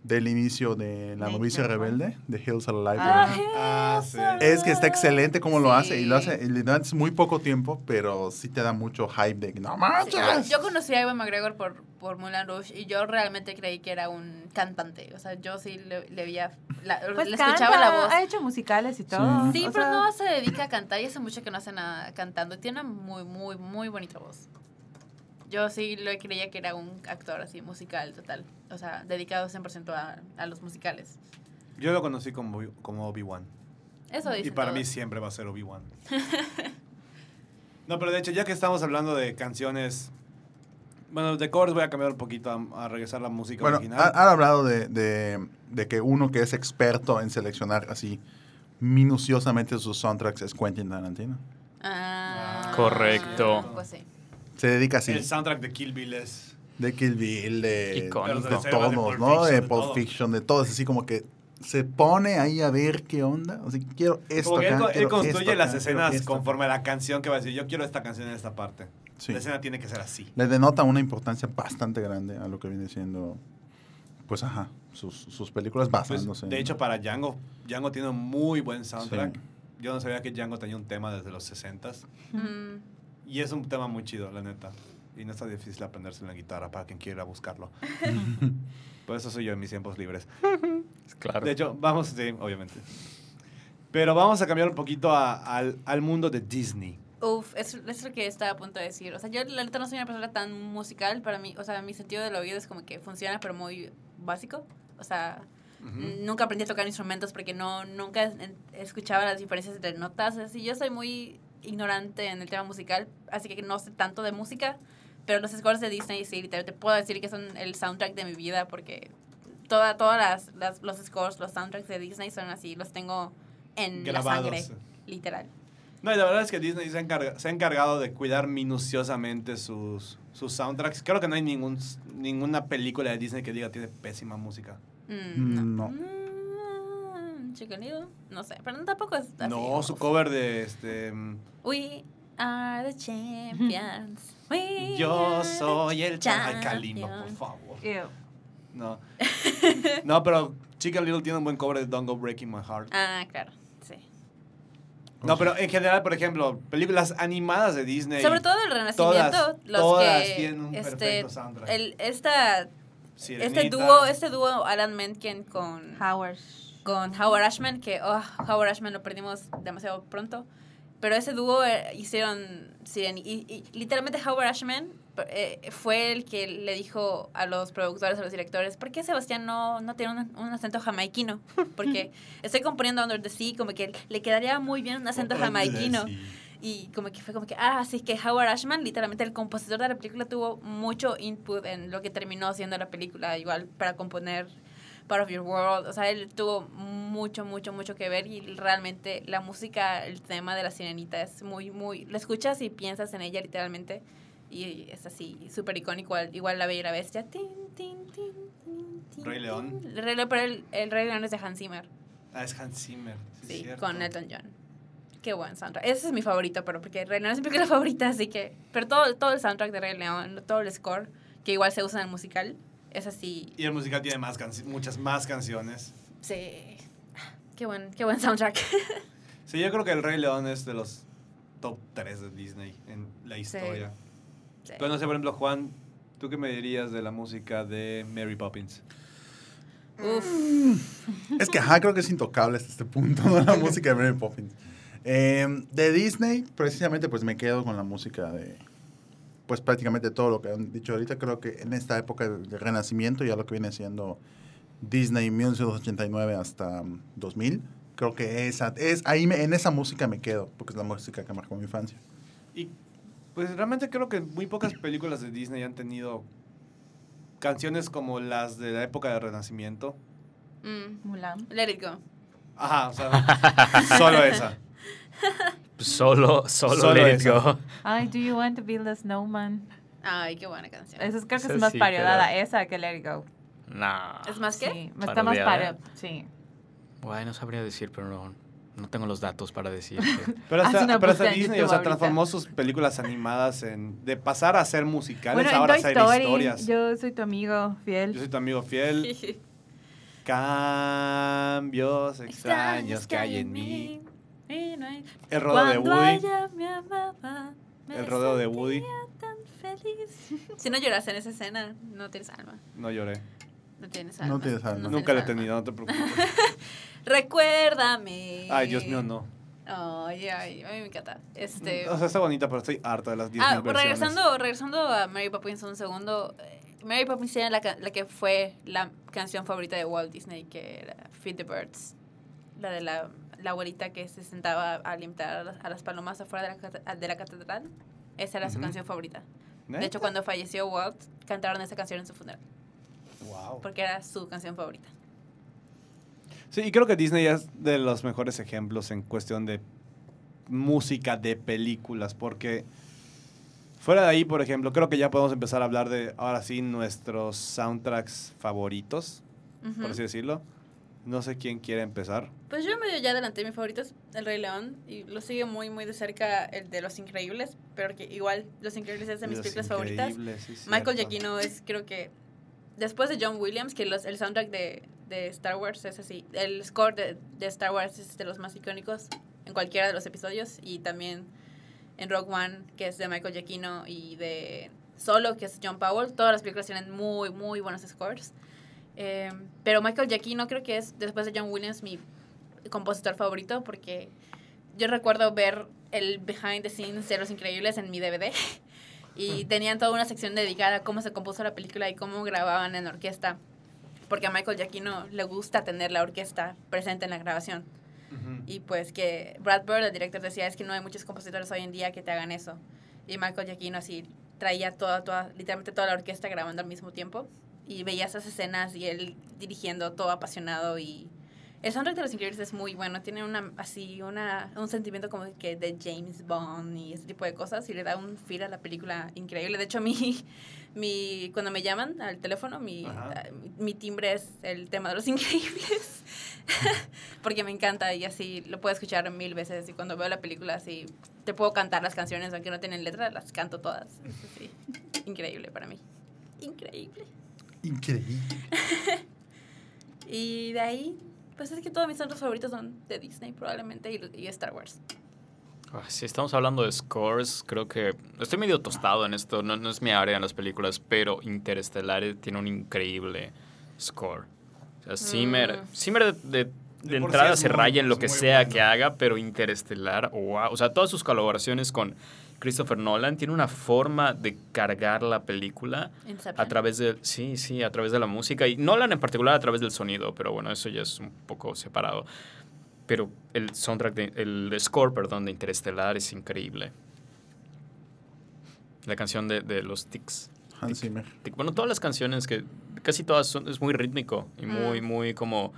S6: del inicio de La novicia rebelde, de Hills Are Alive.
S5: Ah,
S2: Ah, sí.
S6: Es que está excelente como lo hace y lo hace, y le da muy poco tiempo, pero sí te da mucho hype de no
S3: Sí,
S6: manches.
S3: Yo conocí a Ewan McGregor por, por Moulin Rouge y yo realmente creí que era un cantante. O sea, yo sí le, le veía, la-
S5: Pues
S3: le
S5: canta,
S3: escuchaba la voz.
S5: ha hecho musicales y todo.
S3: Sí, pero
S5: sea,
S3: no se dedica a cantar y hace mucho que no hace nada cantando. Tiene una muy, muy, muy bonita voz. Yo sí lo creía que era un actor así, musical, total. O sea, dedicado 100% a, a los musicales.
S2: Yo lo conocí como, como Obi-Wan.
S3: Eso dice
S2: Y para mí siempre va a ser Obi-Wan. no, pero de hecho, ya que estamos hablando de canciones... Bueno, de covers voy a cambiar un poquito a, a regresar a la música
S6: Bueno,
S2: original.
S6: han, hablado de, de- de que uno que es experto en seleccionar así minuciosamente sus soundtracks es Quentin Tarantino.
S3: Ah,
S4: Correcto.
S3: Pues sí.
S6: Se dedica así
S2: El soundtrack de Kill Bill es...
S6: de Kill Bill, de, de
S2: De
S6: todos,
S2: Pulp
S6: ¿no?
S2: Fiction,
S6: De
S2: de
S6: Pulp
S2: todo.
S6: Fiction, de todos, así como que se pone ahí a ver qué onda. O sea, quiero esto
S2: Como que él,
S6: acá,
S2: él
S6: quiero
S2: construye
S6: esto
S2: las
S6: acá,
S2: escenas conforme a la canción que va a decir, yo quiero esta canción en esta parte.
S6: Sí.
S2: La escena tiene que ser así.
S6: Le denota una importancia bastante grande a lo que viene siendo, pues ajá, sus, sus películas
S2: Pues,
S6: basándose.
S2: de
S6: en-
S2: hecho, para Django, Django tiene un muy buen soundtrack.
S6: Sí.
S2: Yo no sabía que Django tenía un tema desde los 60s.
S3: Mm,
S2: Y es un tema muy chido, la neta. Y no está difícil aprenderse la guitarra para quien quiera buscarlo. Por eso soy yo en mis tiempos libres.
S4: Claro.
S2: De hecho, vamos, sí, obviamente. Pero vamos a cambiar un poquito a- al, al mundo de Disney.
S3: Uf, es, es lo que estaba a punto de decir. O sea, yo la neta no soy una persona tan musical. Para mí, o sea, mi sentido del oído es como que funciona, pero muy básico. O sea,
S2: Ujú.
S3: nunca aprendí a tocar instrumentos porque no nunca escuchaba las diferencias entre notas. Así, yo soy muy ignorante en el tema musical, así que no sé tanto de música. Pero los scores de Disney sí, te, te puedo decir que son el soundtrack de mi vida porque toda, todas las, las- los scores, los soundtracks de Disney son así, los tengo en la
S2: Grabados.
S3: sangre, literal.
S2: No, y la verdad es que Disney se ha, encarga- se ha encargado de cuidar minuciosamente sus, sus soundtracks. Creo que no hay ningún, ninguna película de Disney que diga tiene pésima música.
S3: Mm,
S6: No.
S3: Mm, Chicken Little, no sé, pero tampoco es así.
S2: No, su cover de este... mm,
S3: We are the champions. We
S2: Yo
S3: are
S2: soy el
S3: the
S2: cha- Ay, Kalimba, por
S3: champions.
S2: favor.
S5: Ew.
S2: No. No, pero Chicken Little tiene un buen cover de Don't Go Breaking My Heart.
S3: Ah, claro, sí.
S2: No, pero en general, por ejemplo, películas animadas de Disney.
S3: Sobre todo el Renacimiento,
S2: todas-
S3: los
S2: todas
S3: que
S2: tienen un
S3: este
S2: perfecto soundtrack.
S3: el esta este dúo, este dúo Alan Menken con
S5: Howard.
S3: Con Howard Ashman que oh, Howard Ashman lo perdimos demasiado pronto. Pero ese dúo eh, hicieron Siren y, y literalmente Howard Ashman eh, fue el que le dijo a los productores, a los directores, ¿por qué Sebastián no, no tiene un, un acento jamaiquino? Porque estoy componiendo Under the Sea, como que le quedaría muy bien un acento jamaiquino. Y como que fue como que, ah, así que Howard Ashman, literalmente el compositor de la película, tuvo mucho input en lo que terminó siendo la película, igual para componer Part of Your World. O sea, él tuvo mucho, mucho, mucho que ver y realmente la música, el tema de la sirenita es muy, muy... Lo escuchas y piensas en ella literalmente y es así, súper icónico, igual, igual La Bella y la Bestia. Tin, tin, tin,
S2: Rey León.
S3: El Rey León, pero el, el Rey León es de Hans Zimmer.
S2: Ah, es Hans Zimmer. Sí,
S3: Sí, con Elton John. Qué buen soundtrack. Ese es mi favorito, pero porque Rey León es mi película favorita, así que... Pero todo, todo el soundtrack de Rey León, todo el score, que igual se usa en el musical, es así...
S2: Y el musical tiene más muchas más canciones.
S3: Sí. Qué buen, qué buen soundtrack.
S2: Sí, yo creo que El Rey León es de los top 3 de Disney en la historia.
S3: Sí.
S2: Pero no sé, por ejemplo, Juan, ¿tú qué me dirías de la música de Mary Poppins?
S3: Uf.
S6: Es que, ajá, creo que es intocable hasta este punto, ¿no? La música de Mary Poppins. Eh, de Disney, precisamente, pues me quedo con la música de, pues prácticamente todo lo que han dicho ahorita. Creo que en esta época de renacimiento, ya lo que viene siendo Disney 1989 hasta mm, 2000, creo que esa, es, ahí me- en esa música me quedo, porque es la música que marcó mi infancia.
S2: Y pues realmente creo que muy pocas películas de Disney han tenido canciones como las de la época del Renacimiento.
S3: Mm.
S5: Mulan.
S3: Let it go.
S2: Ajá, o sea, solo esa.
S4: Solo, solo,
S2: Solo
S4: let it
S2: eso.
S4: go.
S5: Ay, do you want to build a snowman?
S3: Ay, qué buena canción.
S5: Esa es, creo que es más
S4: sí,
S5: parodiada
S4: pero-
S5: esa que Let It Go.
S4: Nah.
S3: ¿Es más que?
S5: Sí, está más
S4: ¿Parodiada?
S5: paro. Sí.
S4: Bueno, no sabría decir, pero no, no tengo los datos para decirte.
S2: Pero hasta,
S5: una
S2: pero hasta Disney, o sea, transformó sus películas animadas en... De pasar a ser musicales,
S5: Bueno, en
S2: ahora a ser
S5: Story,
S2: historias. Yo,
S5: yo soy tu amigo fiel.
S2: soy tu amigo fiel. Cambios extraños que hay en mí.
S3: Y no hay-
S2: El rodeo de Woody.
S3: ella me amaba, me
S2: El rodeo de Woody.
S3: tan feliz. Si no lloras en esa escena, no tienes alma.
S2: No lloré.
S3: No tienes alma.
S6: No tienes alma.
S2: Nunca lo he tenido, no te preocupes.
S3: Recuérdame.
S2: Ay, Dios mío, no.
S3: Ay, ay, a mí me encanta. Este,
S2: O sea, está bonita, pero estoy harta de las 10
S3: ah,
S2: versiones.
S3: regresando, regresando a Mary Poppins un segundo. eh, Mary Poppins tiene la, la que fue la canción favorita de Walt Disney, que era Feed the Birds. La de la, la abuelita que se sentaba a limpiar a las, palomas afuera de la, de la catedral. Esa era su canción favorita.
S2: ¿Neta?
S3: De hecho, cuando falleció Walt, cantaron esa canción en su funeral,
S2: Wow.
S3: porque era su canción favorita.
S2: Sí, y creo que Disney es de los mejores ejemplos en cuestión de música de películas, porque fuera de ahí, por ejemplo, creo que ya podemos empezar a hablar de, ahora sí, nuestros soundtracks favoritos, por así decirlo. No sé quién quiere empezar.
S3: Pues yo medio ya adelanté mis favoritos, El Rey León, y lo sigue muy, muy de cerca el de Los Increíbles, pero que igual Los Increíbles es de mis
S2: Los
S3: películas favoritas.
S2: Sí,
S3: Michael. Giacchino es, creo que, después de John Williams, que los, el soundtrack de, de Star Wars es así, el score de, de Star Wars es de los más icónicos en cualquiera de los episodios, y también en Rogue One, que es de Michael Giacchino, y de Solo, que es John Powell, todas las películas tienen muy, muy buenos scores. Eh, pero Michael Giacchino creo que es, después de John Williams, mi compositor favorito, porque yo recuerdo ver el behind the scenes de Los Increíbles en mi DVD. Y tenían toda una sección dedicada a cómo se compuso la película y cómo grababan en orquesta. Porque a Michael Giacchino le gusta tener la orquesta presente en la grabación.
S2: Ujú.
S3: Y pues que Brad Bird, el director, decía, es que no hay muchos compositores hoy en día que te hagan eso. Y Michael Giacchino así traía toda, toda, literalmente toda la orquesta grabando al mismo tiempo. Y veía esas escenas y él dirigiendo todo apasionado y El soundtrack de Los Increíbles es muy bueno. Tiene una así una, un sentimiento como que de James Bond y ese tipo de cosas. Y le da un feel a la película increíble. De hecho, mi, mi cuando me llaman al teléfono, mi,
S2: Ajá.
S3: mi, mi timbre es el tema de Los Increíbles. Porque me encanta y así lo puedo escuchar mil veces. Y cuando veo la película, así te puedo cantar las canciones, aunque no tienen letra, las canto todas. Es así, increíble para mí. Increíble.
S6: Increíble.
S3: Y de ahí, pues es que todos mis soundtracks favoritos son de Disney, probablemente, y, y Star Wars.
S4: Ah, Si estamos hablando de scores, creo que estoy medio tostado en esto, no, no es mi área en las películas, pero Interestelar tiene un increíble score. O sea, Zimmer,
S3: Mm.
S4: Zimmer de, de- de
S2: por sí
S4: entrada se
S2: muy-
S4: raya en lo que sea
S2: bueno.
S4: que haga, pero Interestelar, wow. O sea, todas sus colaboraciones con Christopher Nolan tiene una forma de cargar la película
S3: Inception.
S4: a través de sí sí a través de la música y Nolan en particular a través del sonido pero bueno eso ya es un poco separado pero el soundtrack de, el score perdón de Interestelar es increíble la canción de, de los Tics
S6: Hans Zimmer.
S4: Tic- bueno todas las canciones que casi todas son es muy rítmico y muy
S3: Mm.
S4: muy como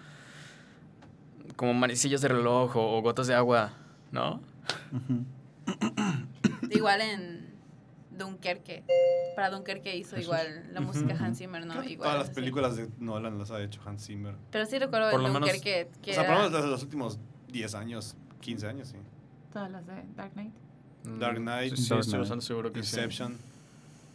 S4: como manecillas de reloj o, o gotas de agua no
S6: Ujú.
S3: Igual en Dunkerque. Para Dunkerque hizo igual la música Hans Zimmer, ¿no?
S2: Creo que
S3: Igual.
S2: Todas las películas de Nolan las ha hecho Hans Zimmer.
S3: Pero sí recuerdo
S4: Por menos-
S3: Dunkerque que
S2: O sea, por lo menos desde los últimos 10 años, 15 años, sí.
S5: Todas las de Dark Knight.
S2: Dark
S4: Mm,
S2: Knight,
S4: sí, sí,
S6: Dark
S4: estoy
S6: Knight.
S4: bastante seguro que sí.
S2: Inception.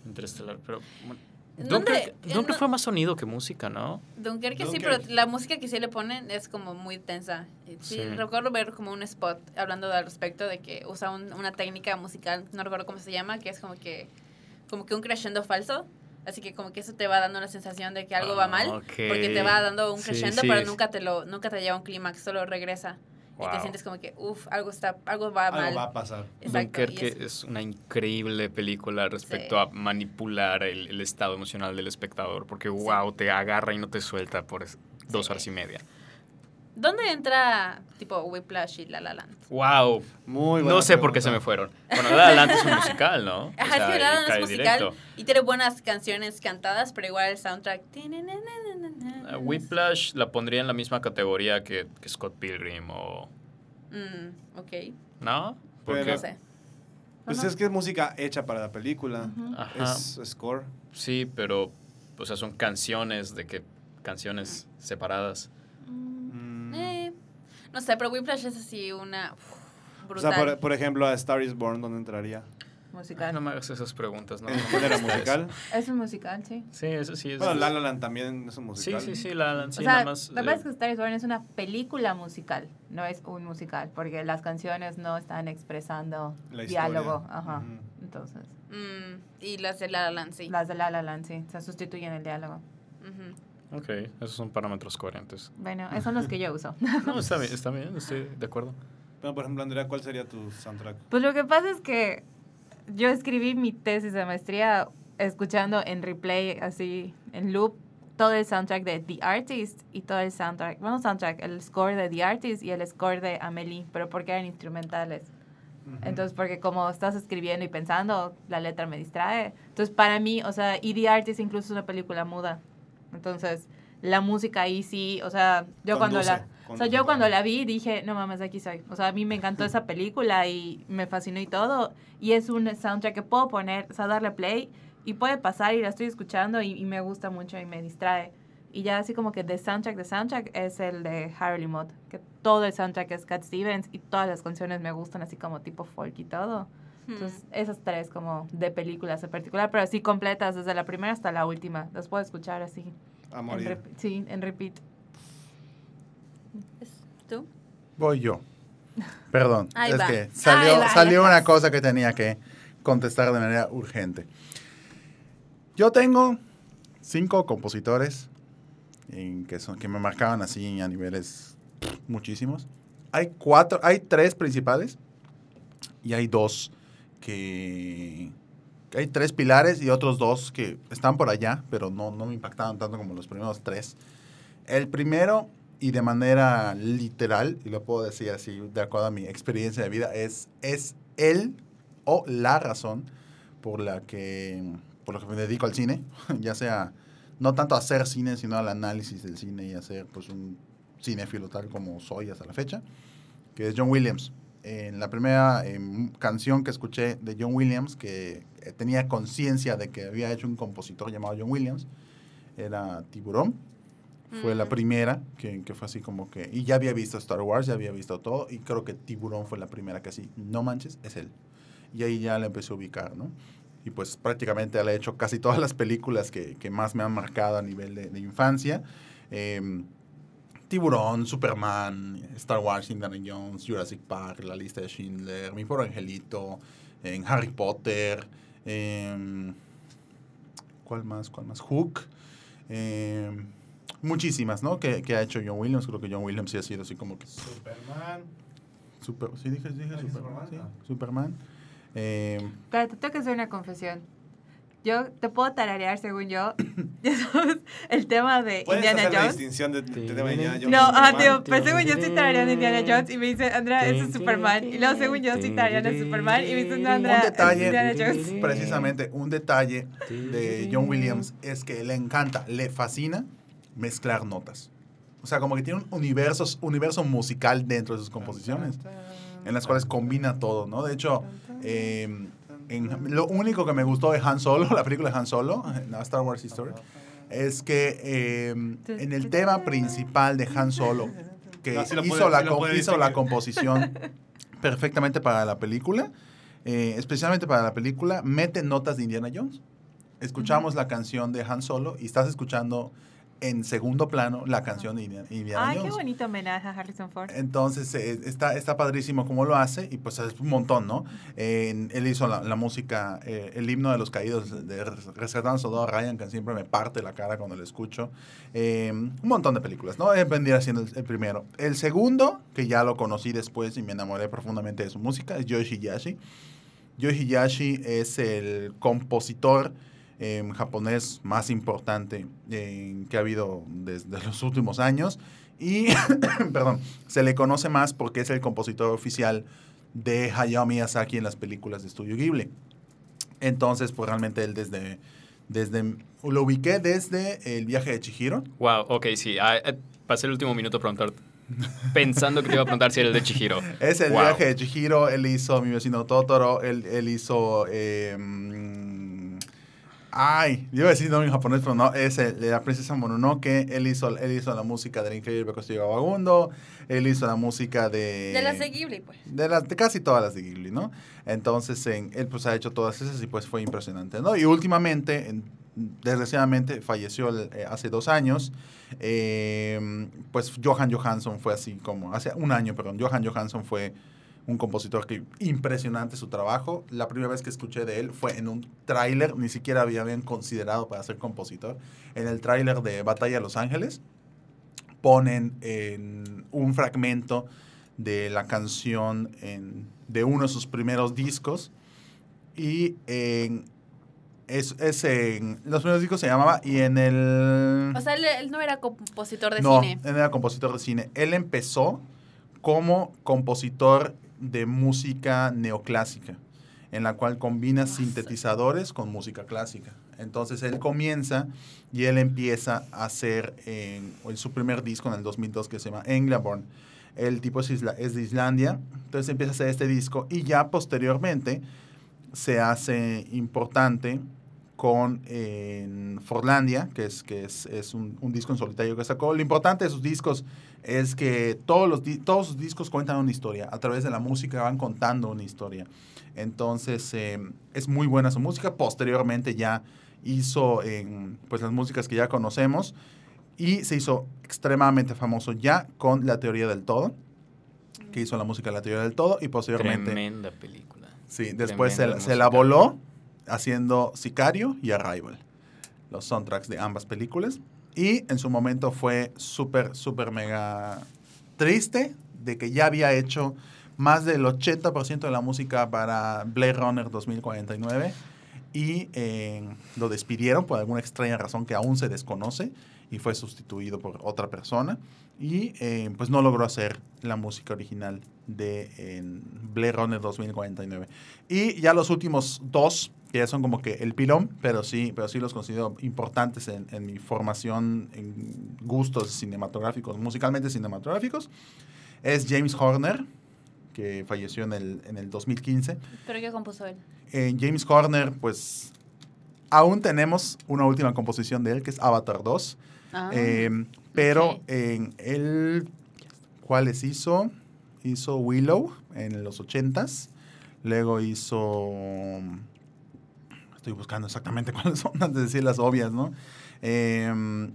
S4: Interestelar, pero... bueno,
S3: ¿En
S4: Dunkirk,
S3: dónde- en
S4: Dunkirk
S3: dó-
S4: fue más sonido que música, ¿no?
S3: Dunkerque sí,
S2: Dunkerque.
S3: pero la música que sí le ponen es como muy tensa. Sí,
S4: Sí.
S3: recuerdo ver como un spot hablando al respecto de que usa un- una técnica musical, no recuerdo cómo se llama, que es como que como que un crescendo falso. Así que como que eso te va dando la sensación de que algo va
S4: Ah,
S3: mal,
S4: ok.
S3: porque te va dando un
S4: Sí,
S3: crescendo,
S4: sí.
S3: pero nunca te lo nunca te lleva a un clímax, solo regresa. Y te
S4: Wow.
S3: sientes como que, uff, algo está algo va mal.
S2: Algo va a pasar.
S4: Dunkerque
S3: es-
S4: es una increíble película respecto
S3: Sí.
S4: a manipular el, el estado emocional del espectador, porque wow, te agarra y no te suelta por dos
S3: Sí.
S4: horas y media.
S3: ¿Dónde entra tipo Whiplash y La La Land?
S4: Wow,
S2: Muy buena
S4: no sé por qué se me fueron. Bueno, La La Land es un musical, ¿no? O
S3: Ajá,
S4: sea,
S3: es que La Land es musical
S4: directo.
S3: y tiene buenas canciones cantadas, pero igual el soundtrack.
S4: Uh, Whiplash la pondría en la misma categoría que, que Scott Pilgrim o...
S3: Mm, ok.
S4: ¿No?
S2: Pero-
S4: Porque,
S3: No sé.
S2: Pues es que es música hecha para la película.
S4: Ajá.
S2: Es score.
S4: Sí, pero, o sea, son canciones de que canciones separadas.
S2: Mm.
S3: Eh, no sé, pero Whiplash es así una uf,
S2: O
S3: brutal.
S2: sea, por, por ejemplo, a Star is Born, ¿dónde entraría?
S4: Ay,
S5: Musical.
S4: no me hagas esas preguntas, ¿no?
S2: ¿En
S4: no hagas
S2: musical?
S5: Es un musical, sí.
S4: Sí, eso sí es.
S2: Bueno, La La Land también es un
S4: sí,
S2: musical.
S4: sí, sí, La La Land, sí,
S5: o sea,
S4: nada más.
S5: la verdad
S4: eh,
S5: es que Star is Born es una película musical, no es un musical, porque las canciones no están expresando diálogo. Ajá.
S2: Ujú.
S5: Entonces,
S3: Mm, y las de La La Land, sí.
S5: las de La La Land, sí, se sustituyen el diálogo.
S3: Ujú.
S4: Ok, esos son parámetros coherentes.
S5: Bueno, esos son los que yo uso.
S4: No, está bien, está bien, estoy de acuerdo.
S2: Bueno, por ejemplo, Andrea, ¿cuál sería tu soundtrack?
S5: Pues lo que pasa es que yo escribí mi tesis de maestría escuchando en replay, así, en loop, todo el soundtrack de The Artist y todo el soundtrack, bueno, soundtrack, el score de The Artist y el score de Amelie, pero porque eran instrumentales. Entonces, porque como estás escribiendo y pensando, la letra me distrae. Entonces, para mí, o sea, y The Artist incluso es una película muda. Entonces, la música ahí sí, o sea, yo cuando
S2: Conduce,
S5: la... O sea, yo cuando la vi dije, no mames, aquí soy. O sea, a mí me encantó esa película y me fascinó y todo. Y es un soundtrack que puedo poner, o sea, darle play y puede pasar y la estoy escuchando y, y me gusta mucho y me distrae. Y ya así como que de soundtrack de soundtrack es el de Harley Mod, que todo el soundtrack es Cat Stevens y todas las canciones me gustan así como tipo folk y todo. Entonces, esas tres como de películas en particular, pero así completas, desde la primera hasta la última. Las puedo escuchar así.
S2: A
S5: En
S2: morir.
S5: rep- sí, en repeat.
S3: ¿Es ¿Tú?
S6: Voy yo. Perdón,
S3: Ahí
S6: es
S3: va.
S6: que salió,
S3: Ahí va,
S6: salió una cosa que tenía que contestar de manera urgente. Yo tengo cinco compositores en que, son, que me marcaban así a niveles muchísimos. Hay cuatro, hay tres principales y hay dos que... Hay tres pilares y otros dos que están por allá, pero no, no me impactaban tanto como los primeros tres. El primero, y de manera literal, y lo puedo decir así de acuerdo a mi experiencia de vida, es, es él o la razón por la que, por la que me dedico al cine, ya sea no tanto a hacer cine, sino al análisis del cine y hacer pues un cinéfilo tal como soy hasta la fecha, que es John Williams. En la primera em, canción que escuché de John Williams, que eh, tenía conciencia de que había hecho un compositor llamado John Williams, era Tiburón. Fue la primera que, que fue así como que... Y ya había visto Star Wars, ya había visto todo, y creo que Tiburón fue la primera que así, no manches, es él. Y ahí ya le empecé a ubicar, ¿no? Y pues prácticamente le he hecho casi todas las películas que, que más me han marcado a nivel de, de infancia. Em, Tiburón, Superman, Star Wars, Indiana Jones, Jurassic Park, La Lista de Schindler, Mi Pobre Angelito, en Harry Potter, em, ¿cuál más? ¿Cuál más? Hook. em, muchísimas, ¿no? Que, que ha hecho John Williams. Creo que John Williams sí ha sido así como que...
S2: Superman.
S6: Super, sí, dije, dije
S2: Ah, ¿dije
S6: Superman.
S2: Superman?
S6: sí,
S2: Ah.
S6: Superman. Em,
S5: Pero te tengo que hacer una confesión. Yo te puedo tararear, según yo, el tema de
S2: ¿Puedes
S5: Indiana
S2: hacer la
S5: Jones.
S2: distinción de, de, de Indiana Jones
S5: No, ah, tío, pero según yo estoy tarareando Indiana Jones y me dice, Andrea, ese es Superman. Y luego según yo estoy tarareando Superman y me dice, no, Andrea,
S6: un detalle,
S5: Indiana Jones.
S6: precisamente, un detalle de John Williams es que le encanta, le fascina mezclar notas. O sea, como que tiene un universo, universo musical dentro de sus composiciones, en las cuales combina todo, ¿no? De hecho, eh, en- lo único que me gustó de Han Solo, la película de Han Solo, la Star Wars History, es que eh, en el tema principal de Han Solo, que
S2: No, sí lo
S6: hizo,
S2: puede-
S6: la,
S2: sí
S6: com- hizo la composición perfectamente para la película, eh, especialmente para la película, mete notas de Indiana Jones. Escuchamos la canción de Han Solo y estás escuchando en segundo plano la canción de Indiana, Indiana
S5: Ay, qué bonito homenaje a Harrison Ford.
S6: Entonces eh, está, está padrísimo cómo lo hace y pues es un montón, ¿no? Eh, él hizo la, la música, eh, el himno de los caídos de Rescatando Soldado Ryan, que siempre me parte la cara cuando lo escucho. Eh, un montón de películas, ¿no? Vendría siendo el, el primero. El segundo, que ya lo conocí después y me enamoré profundamente de su música, es Yoshi Yashi. Yoshi Yashi es el compositor eh, japonés más importante eh, que ha habido desde los últimos años. Y, perdón, se le conoce más porque es el compositor oficial de Hayao Miyazaki en las películas de Estudio Ghibli. Entonces, pues realmente él desde, desde, lo ubiqué desde el viaje de Chihiro.
S4: Wow, ok, sí. ah, eh, pasé el último minuto a preguntar, pensando que te iba a preguntar si era el de Chihiro.
S6: Es el
S4: Wow.
S6: viaje de Chihiro, él hizo Mi vecino Totoro, él, él hizo... eh, mm, ay, yo iba a decir nombre en japonés, pero no, es el, de la princesa Mononoke, él hizo, él hizo la música del Increíble Castillo Vagabundo, él hizo la música de...
S3: De las de Ghibli, pues.
S6: De, las, de casi todas las de Ghibli, ¿no? Entonces, en- él pues ha hecho todas esas y pues fue impresionante, ¿no? Y últimamente, en- desgraciadamente, falleció el- eh, hace dos años. eh, pues Johan Johansson fue así como, hace un año, perdón, Johan Johansson fue un compositor que impresionante su trabajo. La primera vez que escuché de él fue en un tráiler, ni siquiera había, habían considerado para ser compositor. En el tráiler de Batalla de Los Ángeles ponen en un fragmento de la canción en- de uno de sus primeros discos y en, es, es en los primeros discos se llamaba y en el
S3: O sea, él, él no era compositor de
S6: no,
S3: cine.
S6: él era compositor de cine. Él empezó como compositor de música neoclásica, en la cual combina sintetizadores con música clásica. Entonces él comienza y él empieza a hacer en, en su primer disco en el 2002 que se llama Englaborn. El tipo es, isla- es de Islandia, entonces empieza a hacer este disco y ya posteriormente se hace importante con en Forlandia, que es, que es, es un, un disco en solitario que sacó. Lo importante de sus discos es que todos, los, todos sus discos cuentan una historia. A través de la música van contando una historia. Entonces, eh, es muy buena su música. Posteriormente ya hizo en, pues, las músicas que ya conocemos y se hizo extremadamente famoso ya con La Teoría del Todo, que hizo la música de La Teoría del Todo y posteriormente...
S4: Tremenda película.
S6: Sí, después se, se la voló haciendo Sicario y Arrival, los soundtracks de ambas películas. Y en su momento fue súper, súper mega triste de que ya había hecho más del 80% de la música para Blade Runner 2049 y eh, lo despidieron por alguna extraña razón que aún se desconoce y fue sustituido por otra persona y eh, pues no logró hacer la música original de en Blade Runner 2049. Y ya los últimos dos, que ya son como que el pilón, pero sí, pero sí los considero importantes en, en mi formación en gustos cinematográficos, musicalmente cinematográficos, es James Horner, que falleció en el, en el 2015.
S3: ¿Pero qué compuso él?
S6: En James Horner, pues aún tenemos una última composición de él, que es Avatar 2.
S3: Ah,
S6: Eh, pero en él, ¿cuáles hizo? Hizo Willow en los 80s. Luego hizo. Estoy buscando exactamente cuáles son, antes de decir las obvias, ¿no? Eh,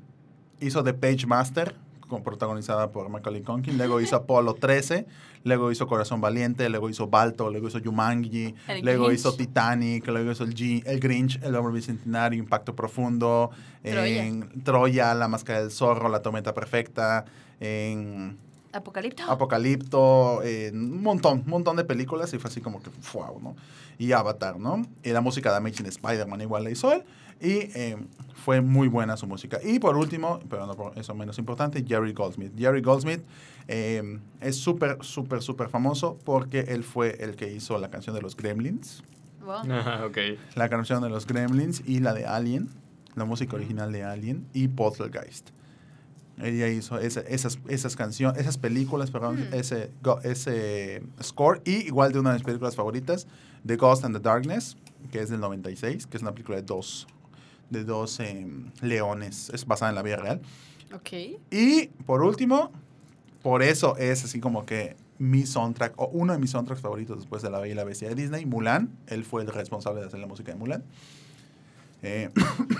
S6: hizo The Page Master, protagonizada por Macaulay Culkin. Luego hizo Apolo 13. Luego hizo Corazón Valiente. Luego hizo Balto. Luego hizo Jumanji.
S3: El
S6: luego
S3: Grinch.
S6: hizo Titanic. Luego hizo el, G, el Grinch, El Hombre Bicentenario, Impacto Profundo.
S3: Troya.
S6: En Troya, La Máscara del Zorro, La Tormenta Perfecta. En
S3: Apocalipto.
S6: Apocalipto, un montón, un montón de películas y fue así como que wow, ¿no? Y Avatar, ¿no? Y la música de Amazing Spider-Man igual la hizo él y eh, fue muy buena su música. Y por último, pero no por eso menos importante, Jerry Goldsmith. Jerry Goldsmith eh, es súper, súper, súper famoso porque él fue el que hizo la canción de los Gremlins,
S3: Wow.
S4: Ah,
S6: la canción de los Gremlins y la de Alien, la música original de Alien y Poltergeist. Ella hizo esa- esas, esas canciones, esas películas, perdón,
S3: Hmm.
S6: ese, go- ese score. Y igual de una de mis películas favoritas, The Ghost and the Darkness, que es del 96, que es una película de dos, de dos em, leones, es basada en la vida real.
S3: Ok.
S6: Y por último, por eso es así como que mi soundtrack, o uno de mis soundtracks favoritos después de La Bella y la Bestia de Disney, Mulan. Él fue el responsable de hacer la música de Mulan. Eh,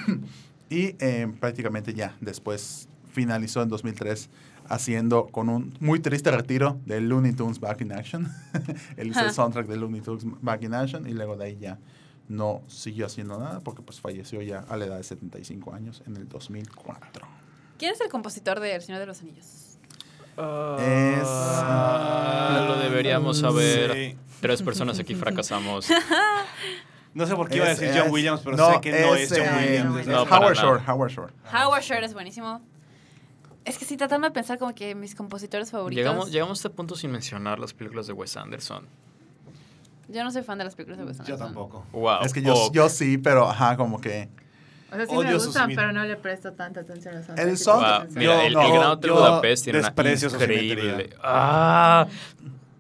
S6: y eh, prácticamente ya después finalizó en 2003 haciendo con un muy triste retiro de Looney Tunes Back in Action. Él hizo el soundtrack de Looney Tunes Back in Action y luego de ahí ya no siguió haciendo nada porque pues falleció ya a la edad de 75 años en el 2004.
S3: ¿Quién es el compositor de El Señor de los Anillos?
S6: Es-
S4: Ah, lo deberíamos saber.
S2: Sí.
S4: Tres personas aquí fracasamos.
S2: No sé por qué iba a
S6: Es-
S2: decir John Williams, pero
S6: no,
S2: sé que no es,
S6: es,
S2: John
S6: eh,
S2: Williams.
S3: no,
S6: Howard. Shore, Howard Shore.
S3: Howard Shore es buenísimo. Es que sí, tratando de pensar como que mis compositores favoritos.
S4: Llegamos, llegamos a este punto sin mencionar las películas de Wes Anderson.
S3: Yo no soy fan de las películas de Wes
S2: Yo
S3: Anderson.
S2: tampoco.
S4: Wow.
S6: Es que yo,
S4: Oh,
S6: yo sí, pero ajá, como que...
S5: O sea, sí
S2: Odio
S5: me gustan, pero no le presto tanta atención a los
S6: El son-
S4: wow,
S6: Yo-
S4: Mira, el,
S6: no,
S4: el Gran Hotel
S2: yo
S4: Budapest tiene una increíble. Ah,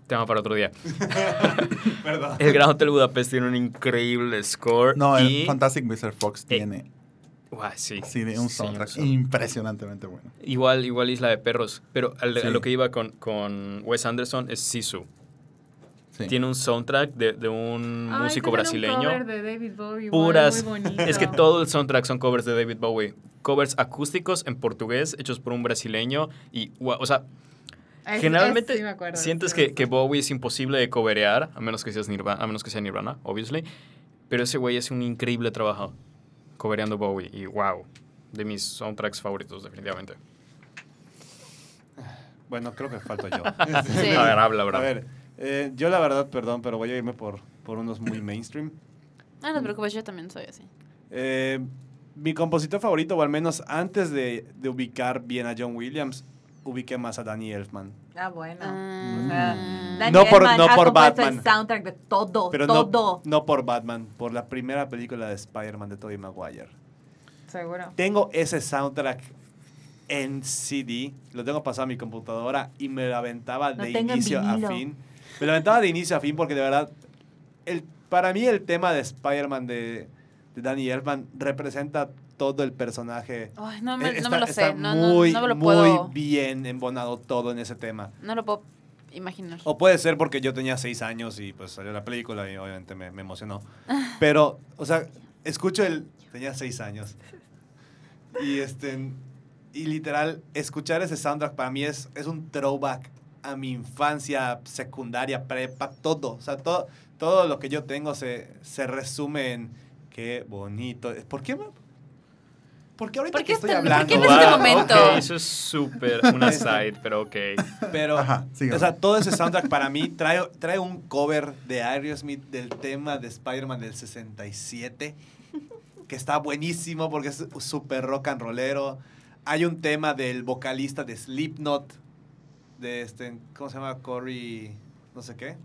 S4: tema para otro día.
S2: Perdón.
S4: El Gran Hotel Budapest tiene un increíble score.
S6: No, el
S4: y,
S6: Fantastic Mr. Fox
S4: Eh,
S6: tiene
S4: Guau, sí.
S6: sí, un
S4: Sí,
S6: soundtrack
S4: un son-
S6: impresionantemente bueno.
S4: Igual, igual Isla de Perros. Pero al- a
S6: Sí.
S4: lo que iba con, con Wes Anderson es Sisu.
S6: Sí.
S4: Tiene un soundtrack de, de un
S5: Ay,
S4: músico
S5: tienen un
S4: brasileño.
S5: cover de David Bowie,
S4: puras.
S5: muy.
S4: Es que todo el soundtrack son covers de David Bowie. Covers acústicos en portugués, hechos por un brasileño. Y, guau, o sea, generalmente
S5: sí acuerdo,
S4: sientes
S5: sí
S4: que, que. Bowie es imposible de coverear, a menos que, seas Nirvana, a menos que sea Nirvana, obviously. Pero ese güey hace un increíble trabajo covereando Bowie. Y wow, de mis soundtracks favoritos, definitivamente.
S2: Bueno, creo que falto yo.
S3: Sí.
S4: A ver, habla, bro.
S2: A ver, eh, yo la verdad, perdón, pero voy a irme por, por unos muy mainstream.
S3: Ah, no te preocupes, yo también soy así.
S2: Eh, mi compositor favorito, o al menos antes de, de ubicar bien a John Williams, ubiqué más a Danny Elfman.
S5: Ah, bueno.
S3: Ah.
S5: O sea, Danny
S2: No por-
S5: Elfman
S2: no
S5: ha
S2: por Batman.
S5: el soundtrack de todo,
S2: Pero no,
S5: todo.
S2: no por Batman, por la primera película de Spider-Man de Tobey Maguire.
S5: Seguro.
S2: Tengo ese soundtrack en CD, lo tengo pasado a mi computadora y me lo aventaba
S5: Lo
S2: de inicio a fin. Me lo aventaba de inicio a fin porque de verdad, el, para mí el tema de Spider-Man de, de Danny Elfman representa todo el personaje.
S3: Ay, no me,
S2: Eh,
S3: no me lo
S2: está-
S3: sé.
S2: está
S3: No,
S2: muy,
S3: no me lo
S2: muy
S3: puedo.
S2: bien embonado todo en ese tema.
S3: No lo puedo imaginar.
S2: O puede ser porque yo tenía seis años y pues salió la película y obviamente me, me emocionó. Pero, o sea, escucho el... Tenía seis años. Y este... Y literal, escuchar ese soundtrack para mí es, es un throwback a mi infancia, secundaria, prepa, todo. O sea, todo, todo lo que yo tengo se, se resume en qué bonito. ¿Por qué, me- ¿Por qué ahorita
S3: ¿Por
S2: que
S3: qué
S2: estoy
S3: está- por
S2: hablando?
S3: qué en este
S4: Wow,
S3: momento?
S4: eso es súper una side, pero ok.
S2: Pero,
S6: Ajá,
S2: o sea, todo ese soundtrack para mí trae, trae un cover de Aerosmith del tema de Spider-Man del 67, que está buenísimo porque es súper rock and rollero. Hay un tema del vocalista de Slipknot, de este, ¿cómo se llama? Corey, no sé qué.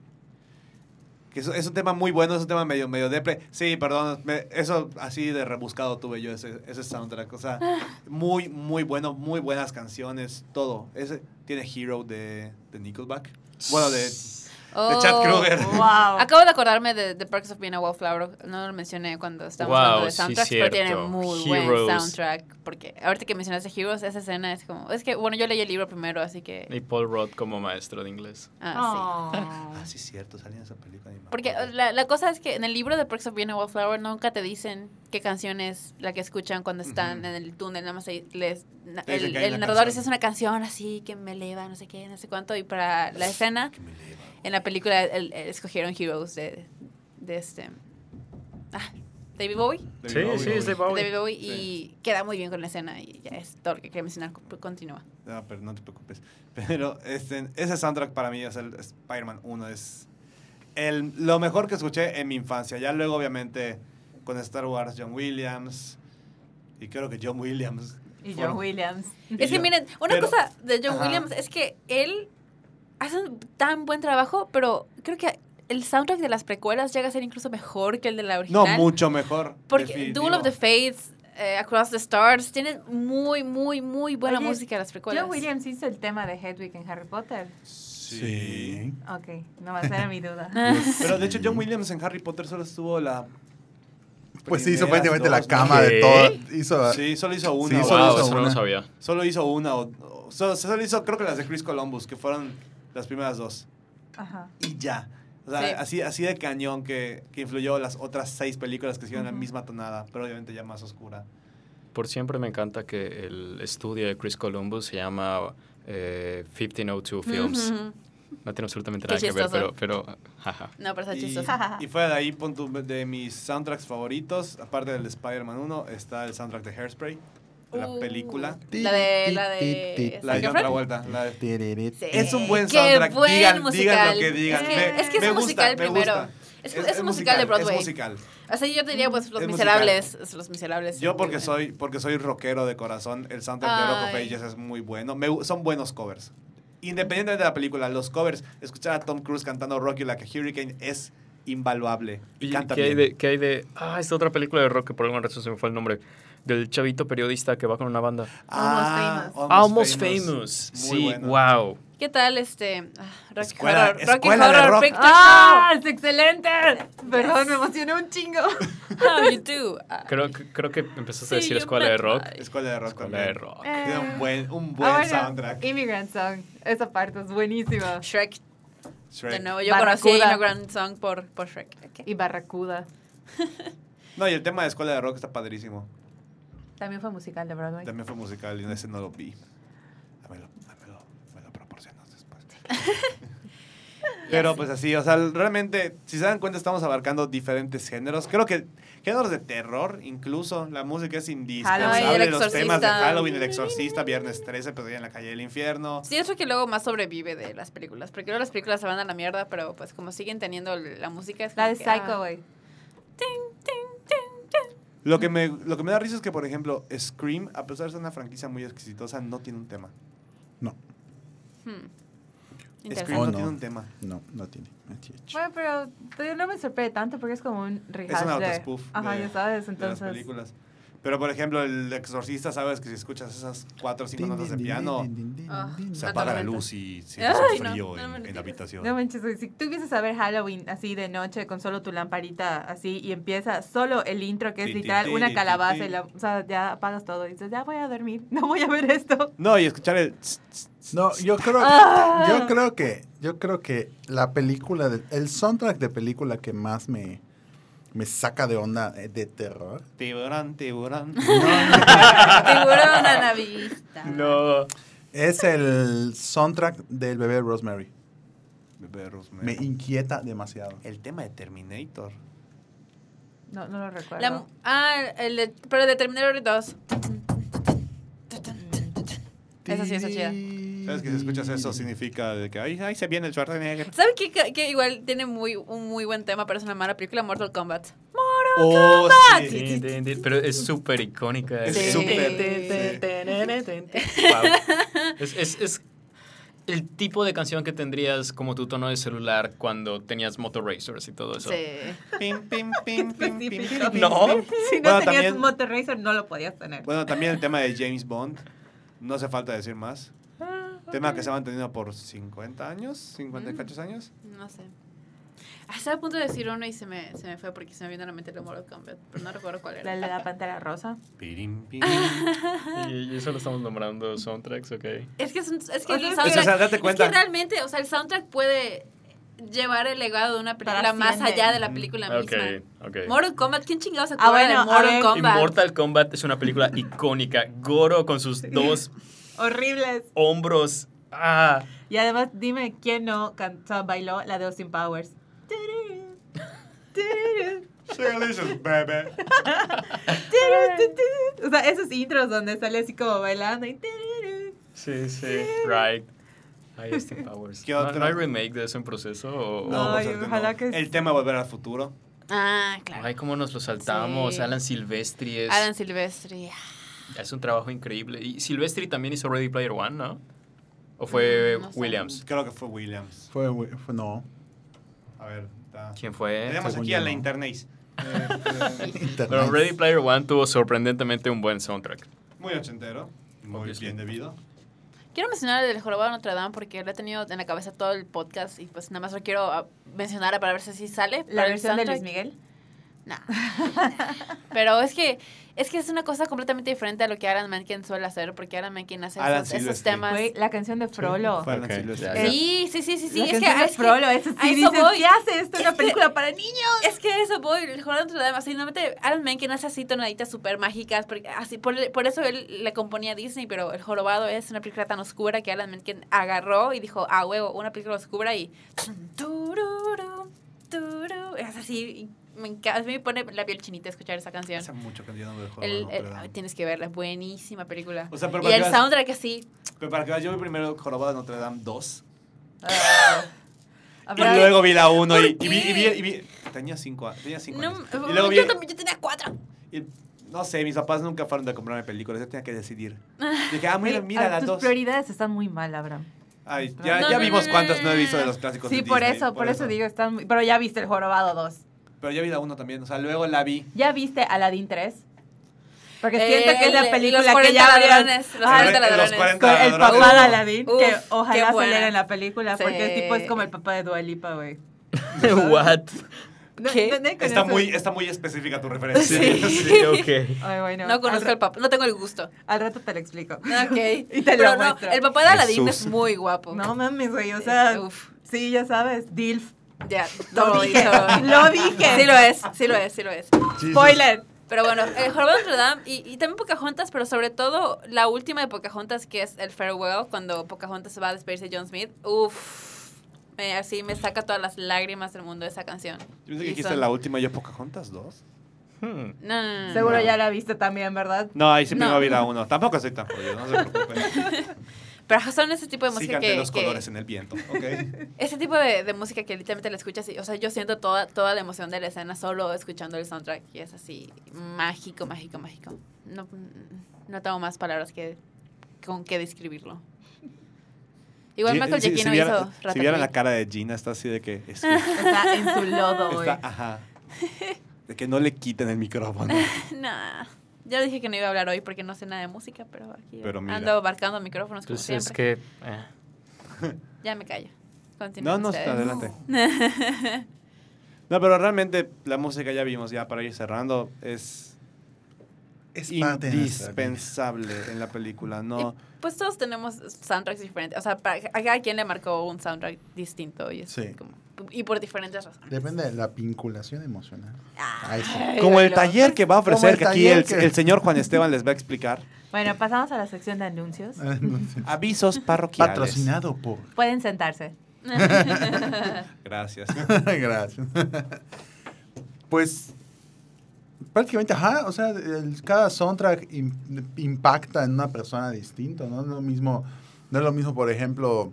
S2: Que es, es un tema muy bueno, es un tema medio, medio depre. Sí, perdón, me- eso así de rebuscado tuve yo ese, ese soundtrack. O sea, muy, muy bueno, muy buenas canciones, todo. Ese tiene Hero de, de Nickelback. Bueno, de, de Chad
S3: Oh.
S2: Kruger.
S5: Wow.
S3: Acabo de acordarme de The Perks of Being a Wallflower. No lo mencioné cuando estábamos
S4: Wow,
S3: hablando de
S4: sí,
S3: soundtracks, pero tiene muy
S4: Heroes.
S3: buen soundtrack. Porque ahorita que mencionaste Heroes, esa escena es como. Es que, bueno, yo leí el libro primero, así que.
S4: Y Paul Rudd como maestro de inglés.
S3: Ah, sí.
S5: Oh.
S2: Ah, sí, cierto, salía en esa película.
S3: Porque la, la cosa es que en el libro de Perks of Being a Wallflower nunca te dicen qué canción es la que escuchan cuando están en el túnel. Nada más ahí les, na- el, narrador
S2: canción.
S3: es una canción así que me eleva, no sé qué, no sé cuánto. Y para la escena,
S2: Que me eleva.
S3: En la película el- el- escogieron Heroes de, de este. Ah, David Bowie.
S2: David
S4: Sí, sí, es de
S2: Bowie.
S3: David Bowie
S2: Sí.
S3: y queda muy bien con la escena y ya es todo lo que quería mencionar. Continúa.
S2: No, pero no te preocupes. Pero este, ese soundtrack para mí, o sea, el Spider-Man 1 es el, lo mejor que escuché en mi infancia. Ya luego, obviamente, con Star Wars, John Williams. Y creo que John Williams.
S5: Y John Williams.
S2: y
S3: Es que miren, una
S2: pero-
S3: cosa de John
S2: Ajá.
S3: Williams es que él hace un tan buen trabajo, pero creo que el soundtrack de las precuelas llega a ser incluso mejor que el de la
S2: No,
S3: original.
S2: mucho mejor.
S3: Porque
S2: definitivo.
S3: Duel of the Fates, eh, Across the Stars, tienen muy, muy, muy buena
S5: Oye,
S3: música las precuelas.
S5: John Williams hizo el tema de Hedwig en Harry Potter.
S2: Sí.
S5: Ok, no va a ser mi duda.
S2: Pero de hecho, John Williams en Harry Potter solo estuvo la.
S6: Pues sí, hizo prácticamente la cama
S4: ¿Qué?
S6: de todo. Hizo,
S2: Sí, solo hizo una.
S6: Sí,
S2: o-
S6: solo
S4: wow,
S6: hizo
S4: eso no
S6: una.
S4: lo sabía.
S2: Solo hizo una. O, o- solo, solo hizo, creo que las de Chris Columbus, que fueron las primeras dos.
S5: Ajá.
S2: Y ya. O sea,
S3: Sí.
S2: así, así de cañón que, que influyó las otras seis películas que siguieron la
S5: Ujú.
S2: misma tonada, pero obviamente ya más oscura.
S4: Por siempre me encanta que el estudio de Chris Columbus se llama eh, 1502 Films. No tiene absolutamente nada que ver, pero, pero jaja.
S3: No, pero está
S2: Y,
S3: chistoso.
S2: y fuera de ahí, pon tu- de mis soundtracks favoritos, aparte del de Spider-Man 1, está el soundtrack de Hairspray, la
S3: Uh,
S2: película.
S3: La de. La de.
S2: La de
S3: Efron.
S2: Travolta. la de-.
S3: Sí.
S2: Es un buen
S3: Qué
S2: soundtrack.
S3: buen
S2: digan,
S3: musical.
S2: digan lo que digan.
S3: Es que,
S2: Me-
S3: es, que es
S2: me
S3: un
S2: gusta,
S3: musical
S2: me
S3: primero.
S2: gusta.
S3: Es, es un musical, de Broadway.
S2: Es musical.
S3: O sea, yo te diría, pues, Los
S2: Es
S3: Miserables. es Los Miserables.
S2: Yo porque soy, porque soy rockero de corazón, el soundtrack de Rock of
S3: Ay.
S2: Ages es muy bueno. Me son buenos covers. Independientemente de la película, los covers, escuchar a Tom Cruise cantando Rocky Like a Hurricane es invaluable. Y,
S4: ¿Y
S2: canta
S4: qué hay,
S2: bien.
S4: de, qué hay de...? Ah, esta otra película de rock que por alguna razón se me fue el nombre. Del chavito periodista que va con una banda.
S2: Ah,
S5: Famous.
S4: Almost Famous.
S2: Muy
S4: Sí,
S2: bueno.
S4: wow.
S3: ¿Qué tal este. ah, Rocky
S2: Escuela-
S3: Horror, Rocky
S2: escuela
S3: Horror
S2: rock.
S3: Picture
S5: ¡Ah! ¡Es excelente! Perdón, me emocioné un chingo.
S3: How you do? Ah,
S4: Creo, que- creo que empezaste
S3: Sí,
S4: a decir escuela de rock.
S2: Escuela de rock
S4: Escuela
S2: también.
S4: de rock.
S2: Tiene un buen, un
S5: Ah,
S2: buen
S5: bueno,
S2: soundtrack.
S5: Immigrant Song. Esa parte es buenísima.
S3: Shrek.
S2: Shrek.
S3: De nuevo, yo conocí
S5: Barracuda.
S3: Immigrant Song por, por Shrek. Ok.
S5: Y Barracuda.
S2: No, y el tema de Escuela de Rock está padrísimo.
S5: También fue musical de Broadway.
S2: También fue musical y ese no lo vi. Dámelo, dámelo, me lo proporcionas después. Pero pues así, o sea, realmente, si se dan cuenta, estamos abarcando diferentes géneros. Creo que géneros de terror, incluso. La música es indispensable. Los temas de. Halloween, El Exorcista, Viernes 13, pues en la calle del infierno.
S3: Sí, eso que luego más sobrevive de las películas. Porque luego las películas se van a la mierda, pero pues como siguen teniendo la música. Es
S5: La de
S3: que, ah,
S5: Psycho, güey.
S2: Lo que, me, lo que me da risa es que, por ejemplo, Scream, a pesar de ser una franquicia muy exitosa, no tiene un tema.
S6: No,
S3: hmm.
S2: Scream no
S6: Oh, no.
S2: tiene un tema.
S6: no, no tiene. No tiene.
S5: Bueno, pero todavía no me sorprende tanto porque es como un rehash
S2: Es un
S5: de...
S2: autospoof
S5: Ajá, ya sabes,
S2: de las
S5: entonces...
S2: películas. Pero, por ejemplo, El Exorcista, sabes que si escuchas esas cuatro o cinco notas de piano, se apaga la luz y se
S3: Ay,
S2: hace
S3: no,
S2: frío
S3: no
S2: en, la habitación.
S5: No manches, si tú vienes a ver Halloween así de noche con solo tu lamparita así y empieza solo el intro que es literal una calabaza
S2: ti.
S5: y la, o sea, ya apagas todo y dices, ya voy a dormir, no voy a ver esto.
S2: No, y escuchar el...
S6: No, yo creo,
S5: Ah.
S6: yo creo que, yo creo que la película, de- el soundtrack de película que más me, me saca de onda eh, de terror.
S2: Tiburón, tiburón. No.
S3: tiburón a la vista.
S4: No.
S6: Es el soundtrack del bebé Rosemary.
S2: Bebé Rosemary.
S6: Me inquieta demasiado.
S2: El tema de Terminator.
S5: No, no lo recuerdo.
S3: La, ah, el de, pero de Terminator 2. Esa sí, esa chida.
S2: ¿Sabes que si escuchas eso significa de que ahí, ahí se viene el Schwarzenegger?
S3: ¿Saben qué? Que, que igual tiene muy, un muy buen tema, pero es una mala película, Mortal Kombat.
S2: Oh, sí.
S4: Tin, tin, tin, Pero es súper icónica.
S2: Es
S3: Sí.
S2: súper.
S4: Es, es, es el tipo de canción que tendrías como tu tono de celular cuando tenías Motor Racers y todo eso.
S3: Sí.
S2: Pim, pim, pim, pim, pim, pim, pim,
S4: No.
S5: Si no
S2: Bueno,
S5: tenías
S2: también-
S5: Motor Racer, no lo podías tener.
S2: Bueno, también el tema de James Bond. No hace falta decir más.
S5: Ah,
S2: Tema que se ha mantenido por 50 años, 50 y
S3: Mm.
S2: cachos años.
S3: No sé. Ah, Estaba a punto de decir uno y se me, se me fue porque se me vino a la mente el de Mortal Kombat, pero no recuerdo cuál
S5: La
S3: era.
S5: de la pantera rosa.
S2: Pirim, pim.
S4: Y, y eso lo estamos nombrando soundtracks, ok.
S3: Es que, es, un- es que el
S5: es que-
S3: soundtrack...
S2: O sea, date cuenta.
S3: Es que realmente, o sea, el soundtrack puede llevar el legado de una película más allá de la película misma. Mortal Kombat, ¿quién chingados se
S5: Ah,
S3: acuerda
S5: bueno,
S3: de Mortal. Kombat?
S4: Immortal Kombat es una película icónica. Goro con sus dos
S5: Horribles.
S4: hombros. Ah.
S5: Y además, dime quién no cantó, bailó la de Austin Powers.
S2: Delicious, baby.
S5: O sea, esos intros donde sale así como bailando y...
S4: Sí, sí, right. Ahí Austin Powers.
S2: ¿Qué
S4: ¿No,
S2: otro?
S4: no hay remake de eso en proceso? O,
S2: No,
S5: Ay,
S2: por suerte
S5: ojalá
S2: no.
S5: que-
S2: El tema volver al futuro.
S3: Ah, claro.
S4: Ay, cómo nos lo saltamos.
S3: Sí.
S4: Alan Silvestri es,
S3: Alan Silvestri.
S4: Es un trabajo increíble. Y Silvestri también hizo Ready Player One, ¿no? ¿O fue
S3: Mm, no sé.
S4: Williams?
S2: Creo que fue Williams.
S6: Fue, fue no.
S2: A ver, está.
S4: ¿Quién fue?
S2: Tenemos
S6: Según
S2: aquí a la
S6: no.
S2: internet.
S4: Pero Ready Player One tuvo sorprendentemente un buen soundtrack.
S2: Muy ochentero. Muy
S4: Obviously.
S2: bien debido.
S3: Quiero mencionar el jorobado de Notre Dame porque lo he tenido en la cabeza todo el podcast y pues nada más lo quiero ah, mencionar para ver si sale.
S5: La versión de Luis. Miguel.
S3: Nah. Pero es que es que es una cosa completamente diferente a lo que Alan Menken suele hacer, porque Alan Menken hace
S2: Alan
S3: esos, temas.
S5: La canción de Frollo.
S3: Sí, sí, sí, sí, sí.
S5: la
S3: Es que,
S5: de
S3: es que-
S5: Frollo, eso sí
S3: eso
S5: dices,
S3: voy.
S5: ¿qué hace esto? Es una
S3: que-
S5: película para niños.
S3: Es que eso voy, el Notre Dame, así, normalmente Alan Menken hace así tonaditas súper mágicas, porque así, por, por eso él le componía a Disney, pero El jorobado es una película tan oscura que Alan Menken agarró y dijo, ah, huevo, una película oscura y... es así, me encanta, a mí me pone la piel chinita escuchar esa canción.
S2: Hace mucho que yo no
S3: El-
S2: Jorobado de
S3: el-
S2: Notre Dame.
S3: tienes que verla, es buenísima película.
S2: O sea, pero
S3: y el
S2: que veas-
S3: soundtrack así.
S2: Pero para que veas, yo vi primero Jorobado de Notre Dame 2.
S5: Ah.
S2: Y
S5: Habrá-
S2: luego vi la 1 y,
S3: ¿Por
S2: y vi, y vi, y vi- Tenía 5 tenía cinco
S3: No,
S2: años. Y luego vi,
S3: yo, también, yo tenía cuatro.
S2: y no sé, mis papás nunca fueron de comprarme películas, yo tenía que decidir. Dije, ah, mira, mira
S5: ah,
S2: las
S5: tus
S2: dos.
S5: prioridades están muy mal, Abraham.
S2: Ay, ya,
S3: No,
S2: ya
S3: no,
S2: vimos
S3: no,
S2: cuántas
S3: no,
S2: he visto de los clásicos
S5: Sí,
S2: de
S5: por
S2: Disney,
S5: eso, por eso digo, están muy... Pero ya viste el Jorobado 2.
S2: Pero ya vi la 1 también, o sea, luego la vi.
S5: ¿Ya viste Aladdin 3? Porque
S3: Eh,
S5: siento que es la
S3: el-
S5: película
S3: los
S5: que
S3: 40
S5: ya
S3: ladrones, los
S5: Ah,
S3: 40
S2: los
S3: ladrones.
S2: 40
S5: Con el
S2: ladrones.
S5: papá de Aladdin,
S3: uf,
S5: que ojalá saliera en la película, porque
S3: Sí.
S5: tipo es como el papá de Dua Lipa, güey.
S4: What?
S5: No-
S3: ¿Qué?
S2: Está
S5: eso-
S2: muy, está muy específica tu referencia.
S3: Sí.
S4: sí, ok.
S5: Ay, bueno,
S3: No conozco
S5: al,
S3: al papá, no tengo el gusto.
S5: al rato te lo explico.
S3: Ok.
S5: Y te lo
S3: Pero no,
S5: muestro.
S3: el papá de Aladdin
S2: Jesús.
S3: es muy guapo.
S5: No mames, güey, o sea,
S3: Uf,
S5: sí, ya sabes, DILF.
S3: Ya,
S5: Lo
S3: todo
S5: dije,
S3: dicho.
S5: lo dije.
S3: Sí lo es, sí lo es, sí lo es.
S5: Spoiler.
S3: Pero bueno, el Jorobado de Notre Dame y, y también Pocahontas, pero sobre todo la última de Pocahontas, que es el Farewell, cuando Pocahontas se va a despedirse de John Smith. Uf, me- así me saca todas las lágrimas del mundo esa canción.
S2: Yo pensé que dijiste
S3: son-
S2: la última, yo Pocahontas 2.
S4: Hmm.
S3: No, no, no,
S5: Seguro
S3: no.
S5: ya la viste también, ¿verdad?
S2: No, ahí sí
S3: No.
S2: primero vi la 1. Tampoco soy tan jodido, no se preocupen.
S3: Pero son ese tipo de
S2: Sí
S3: música
S2: canté
S3: que,
S2: los
S3: que-
S2: colores en el viento, ¿ok?
S3: ese tipo de, de música que literalmente la escuchas y, o sea, yo siento toda, toda la emoción de la escena solo escuchando el soundtrack y es así mágico, mágico, mágico. No, no tengo más palabras que con que describirlo. Igual Michael
S2: si-
S3: Giacchino
S2: si, viera-
S3: hizo
S2: si vieran la
S3: Ratatouille.
S2: cara de Gina, está así de que... Es que
S5: Está en su lodo,
S2: está, ajá. De que no le quiten el micrófono.
S3: Nah. Ya dije que no iba a hablar hoy porque no sé nada de música, pero aquí
S2: Pero
S3: ando abarcando micrófonos como
S4: Pues es
S3: siempre.
S4: que... eh.
S3: Ya me callo.
S2: No,
S3: Continúen
S2: no,
S3: ustedes.
S2: adelante. No, pero realmente la música ya vimos, ya para ir cerrando, es
S6: Es parte de
S2: indispensable en la película, ¿no?
S3: Pues todos tenemos soundtracks diferentes. O sea, para, a cada quien le marcó un soundtrack distinto y, es
S6: Sí.
S3: como- y por diferentes razones.
S6: Depende de la vinculación emocional.
S3: Ay,
S2: Como el taller que va a ofrecer, que aquí el,
S6: que-
S2: el señor Juan Esteban les va a explicar.
S5: Bueno, pasamos a la sección de anuncios.
S2: Avisos parroquiales.
S6: Patrocinado por.
S5: Pueden sentarse.
S2: Gracias.
S6: Gracias. pues prácticamente, ajá, o sea, el- cada soundtrack im- impacta en una persona distinto, ¿no? Es lo mismo, no es lo mismo, por ejemplo,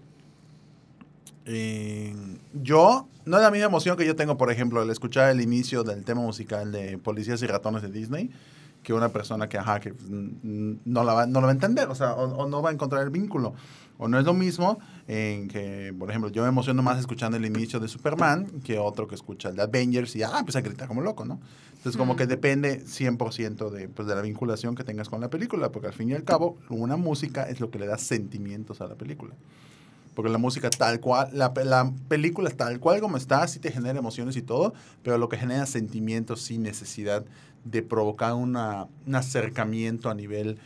S6: en- yo, no es la misma emoción que yo tengo, por ejemplo, al escuchar el inicio del tema musical de Policías y Ratones de Disney, que una persona que, ajá, que mm, no, la va, no la va a entender, o sea, o, o no va a encontrar el vínculo. O no es lo mismo en que, por ejemplo, yo me emociono más escuchando el inicio de Superman que otro que escucha el de Avengers y, ah, pues a gritar como loco, ¿no? Entonces, como que depende 100% de, pues, de la vinculación que tengas con la película, porque al fin y al cabo, una música es lo que le da sentimientos a la película. Porque la música tal cual, la, pe- la película tal cual como está, sí te genera emociones y todo, pero lo que genera sentimientos sin necesidad de provocar una, un acercamiento a nivel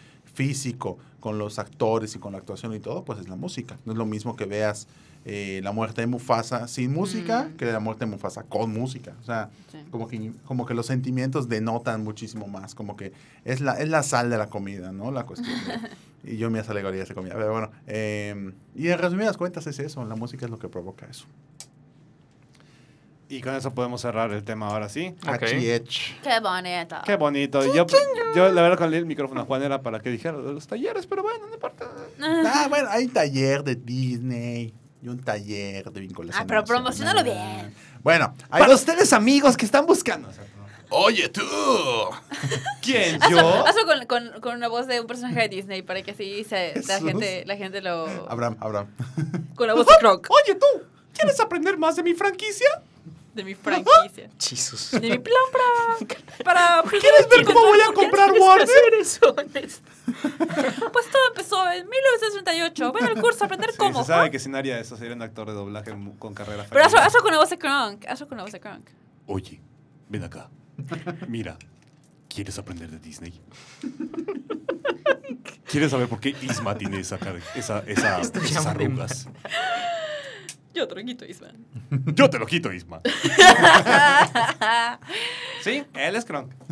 S6: físico con los actores y con la actuación y todo, pues es la música. No es lo mismo que veas eh, la muerte de Mufasa sin música
S3: Mm.
S6: que la muerte de Mufasa con música. O sea,
S3: Sí.
S6: como que, como que los sentimientos denotan muchísimo más, como que es la, es la sal de la comida, ¿no? La cuestión. de- y yo me hace alegoría de esa comida. Pero bueno, eh, y en resumidas cuentas es eso, la música es lo que provoca eso.
S2: Y con eso podemos cerrar el tema ahora sí.
S4: Ok.
S6: Achiech.
S3: Qué bonita.
S2: Qué bonito. Yo, yo la verdad, con el micrófono a Juan era para que dijera los talleres, pero bueno, no importa.
S6: Ah, bueno, hay un taller de Disney y un taller de vinculación.
S3: Ah, pero promocionalo bien.
S6: Bueno, hay
S2: Para
S6: dos...
S2: ustedes, amigos que están buscando.
S6: Oye, tú.
S2: ¿Quién?
S3: Hazlo,
S2: ¿Yo?
S3: hazlo con, con, con una voz de un personaje de Disney para que así se, la, gente, la gente lo...
S6: Abraham, Abraham.
S3: Con la voz de Croc.
S2: Oye, tú. ¿Quieres aprender más de mi franquicia?
S3: De mi franquicia.
S4: Jesus.
S3: De mi plan para... para
S2: ¿Quieres ver cómo voy a comprar Warner?
S3: Pues todo empezó en 1938. Ven al curso aprender
S2: Sí,
S3: cómo.
S2: se sabe que sin haría eso sería un actor de doblaje con carrera
S3: Pero hazlo, hazlo con la voz de Kronk. Hazlo con la voz de Kronk.
S2: Oye, ven acá. Mira, ¿quieres aprender de Disney? ¿Quieres saber por qué Isma tiene esa, esa, esa, esas arrugas?
S3: Yo, Tronquito Isman.
S2: Yo te lo quito, Isma. sí, él es Kronk.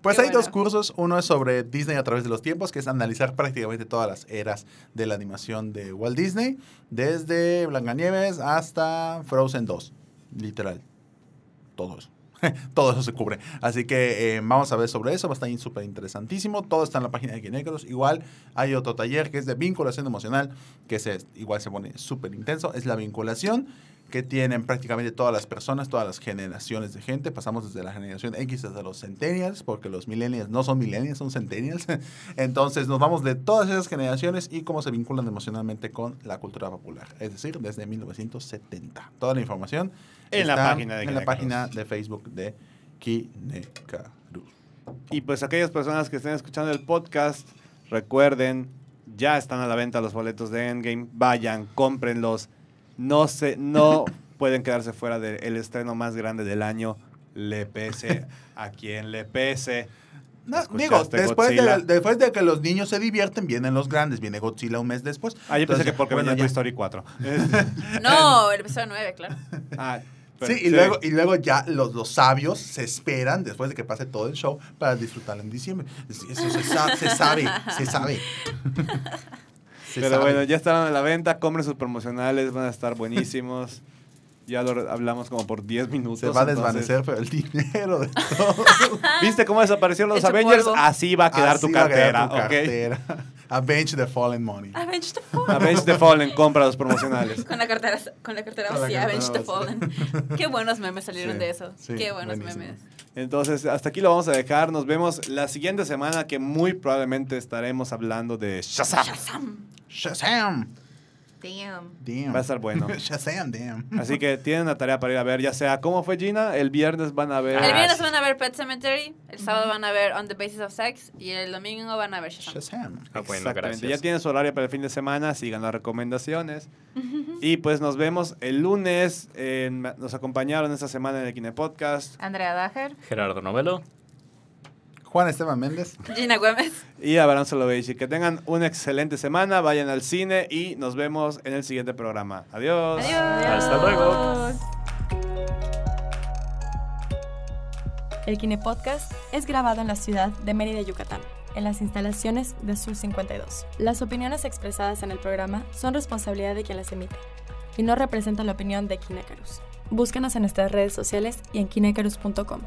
S6: Pues
S3: Qué
S6: hay dos cursos. Uno es sobre Disney a través de los tiempos, que es analizar prácticamente todas las eras de la animación de Walt Disney, desde Blancanieves hasta Frozen 2. Literal. Todo eso. Todo eso se cubre. Así que eh, vamos a ver sobre eso. Va a estar súper interesantísimo. Todo está en la página de Kinécaros. Igual hay otro taller que es de vinculación emocional, que se, igual se pone súper intenso. Es la vinculación que tienen prácticamente todas las personas, todas las generaciones de gente. Pasamos desde la generación X hasta los centennials, porque los millennials no son millennials, son centennials. Entonces nos vamos de todas esas generaciones y cómo se vinculan emocionalmente con la cultura popular. Es decir, desde 1970. Toda la información
S2: En la página de
S6: en la página de Facebook de Kinecarus.
S2: Y pues aquellas personas que estén escuchando el podcast, recuerden, ya están a la venta los boletos de Endgame. Vayan, cómprenlos. No se, no pueden quedarse fuera del estreno más grande del año. Le pese a quien le pese.
S6: No,
S2: ¿Escuchaste
S6: digo, después de, después de que los niños se divierten, vienen los grandes. Viene Godzilla un mes después.
S2: Ah, yo pensé
S6: Entonces,
S2: que porque
S6: bueno,
S2: venía Toy. Story 4.
S3: No, el episodio 9, claro.
S2: ah, pero-
S6: Sí, y, Luego, y luego ya los, los sabios se esperan después de que pase todo el show para disfrutarlo en diciembre. Eso se, se sabe, se sabe. Se
S2: Pero
S6: sabe.
S2: bueno, ya están a la venta. Compren sus promocionales, van a estar buenísimos. Ya lo hablamos como por 10 minutos.
S6: se va a
S2: entonces-
S6: desvanecer, pero el dinero de todo.
S2: ¿Viste cómo desaparecieron los
S3: Hecho
S2: Avengers?
S3: polvo.
S2: Así va a quedar
S6: Así
S2: tu
S6: va a quedar
S2: cartera,
S6: tu
S2: ¿ok?
S6: cartera. Avenge the fallen money.
S3: Avenge the Fallen.
S2: Avenge the Fallen, compra los promocionales.
S3: Con la cartera, con la cartera vacía, Avenge the. Fallen. Qué buenos memes salieron
S6: Sí,
S3: de eso.
S6: sí,
S3: Qué buenos
S6: buenísimo.
S3: memes.
S2: Entonces, hasta aquí lo vamos a dejar. Nos vemos la siguiente semana que muy probablemente estaremos hablando de Shazam.
S3: Shazam.
S6: Shazam.
S5: Damn.
S6: Damn.
S2: Va a estar bueno.
S6: Shazam, damn.
S2: Así que tienen una tarea para ir a ver, ya sea cómo fue Gina, el viernes van a ver...
S3: El viernes van a ver Pet Cemetery, el sábado van a ver On the Basis of Sex y el domingo van a ver Shazam.
S6: Shazam.
S4: Ah, bueno,
S2: Exactamente.
S4: gracias.
S2: Ya tienen su horario para el fin de semana, sigan las recomendaciones. Y pues nos vemos el lunes. en- nos acompañaron esta semana en el Kine Podcast.
S5: Andrea Dager.
S4: Gerardo Novelo.
S6: Juan Esteban Méndez.
S3: Gina Güemes.
S2: Y Abraham Soloveitch. Que tengan una excelente semana, vayan al cine y nos vemos en el siguiente programa. Adiós.
S3: Adiós.
S4: Hasta luego.
S1: El Kine Podcast es grabado en la ciudad de Mérida, Yucatán, en las instalaciones de Sur 52. Las opiniones expresadas en el programa son responsabilidad de quien las emite y no representan la opinión de Kinecarus. Búscanos en nuestras redes sociales y en kinecarus.com.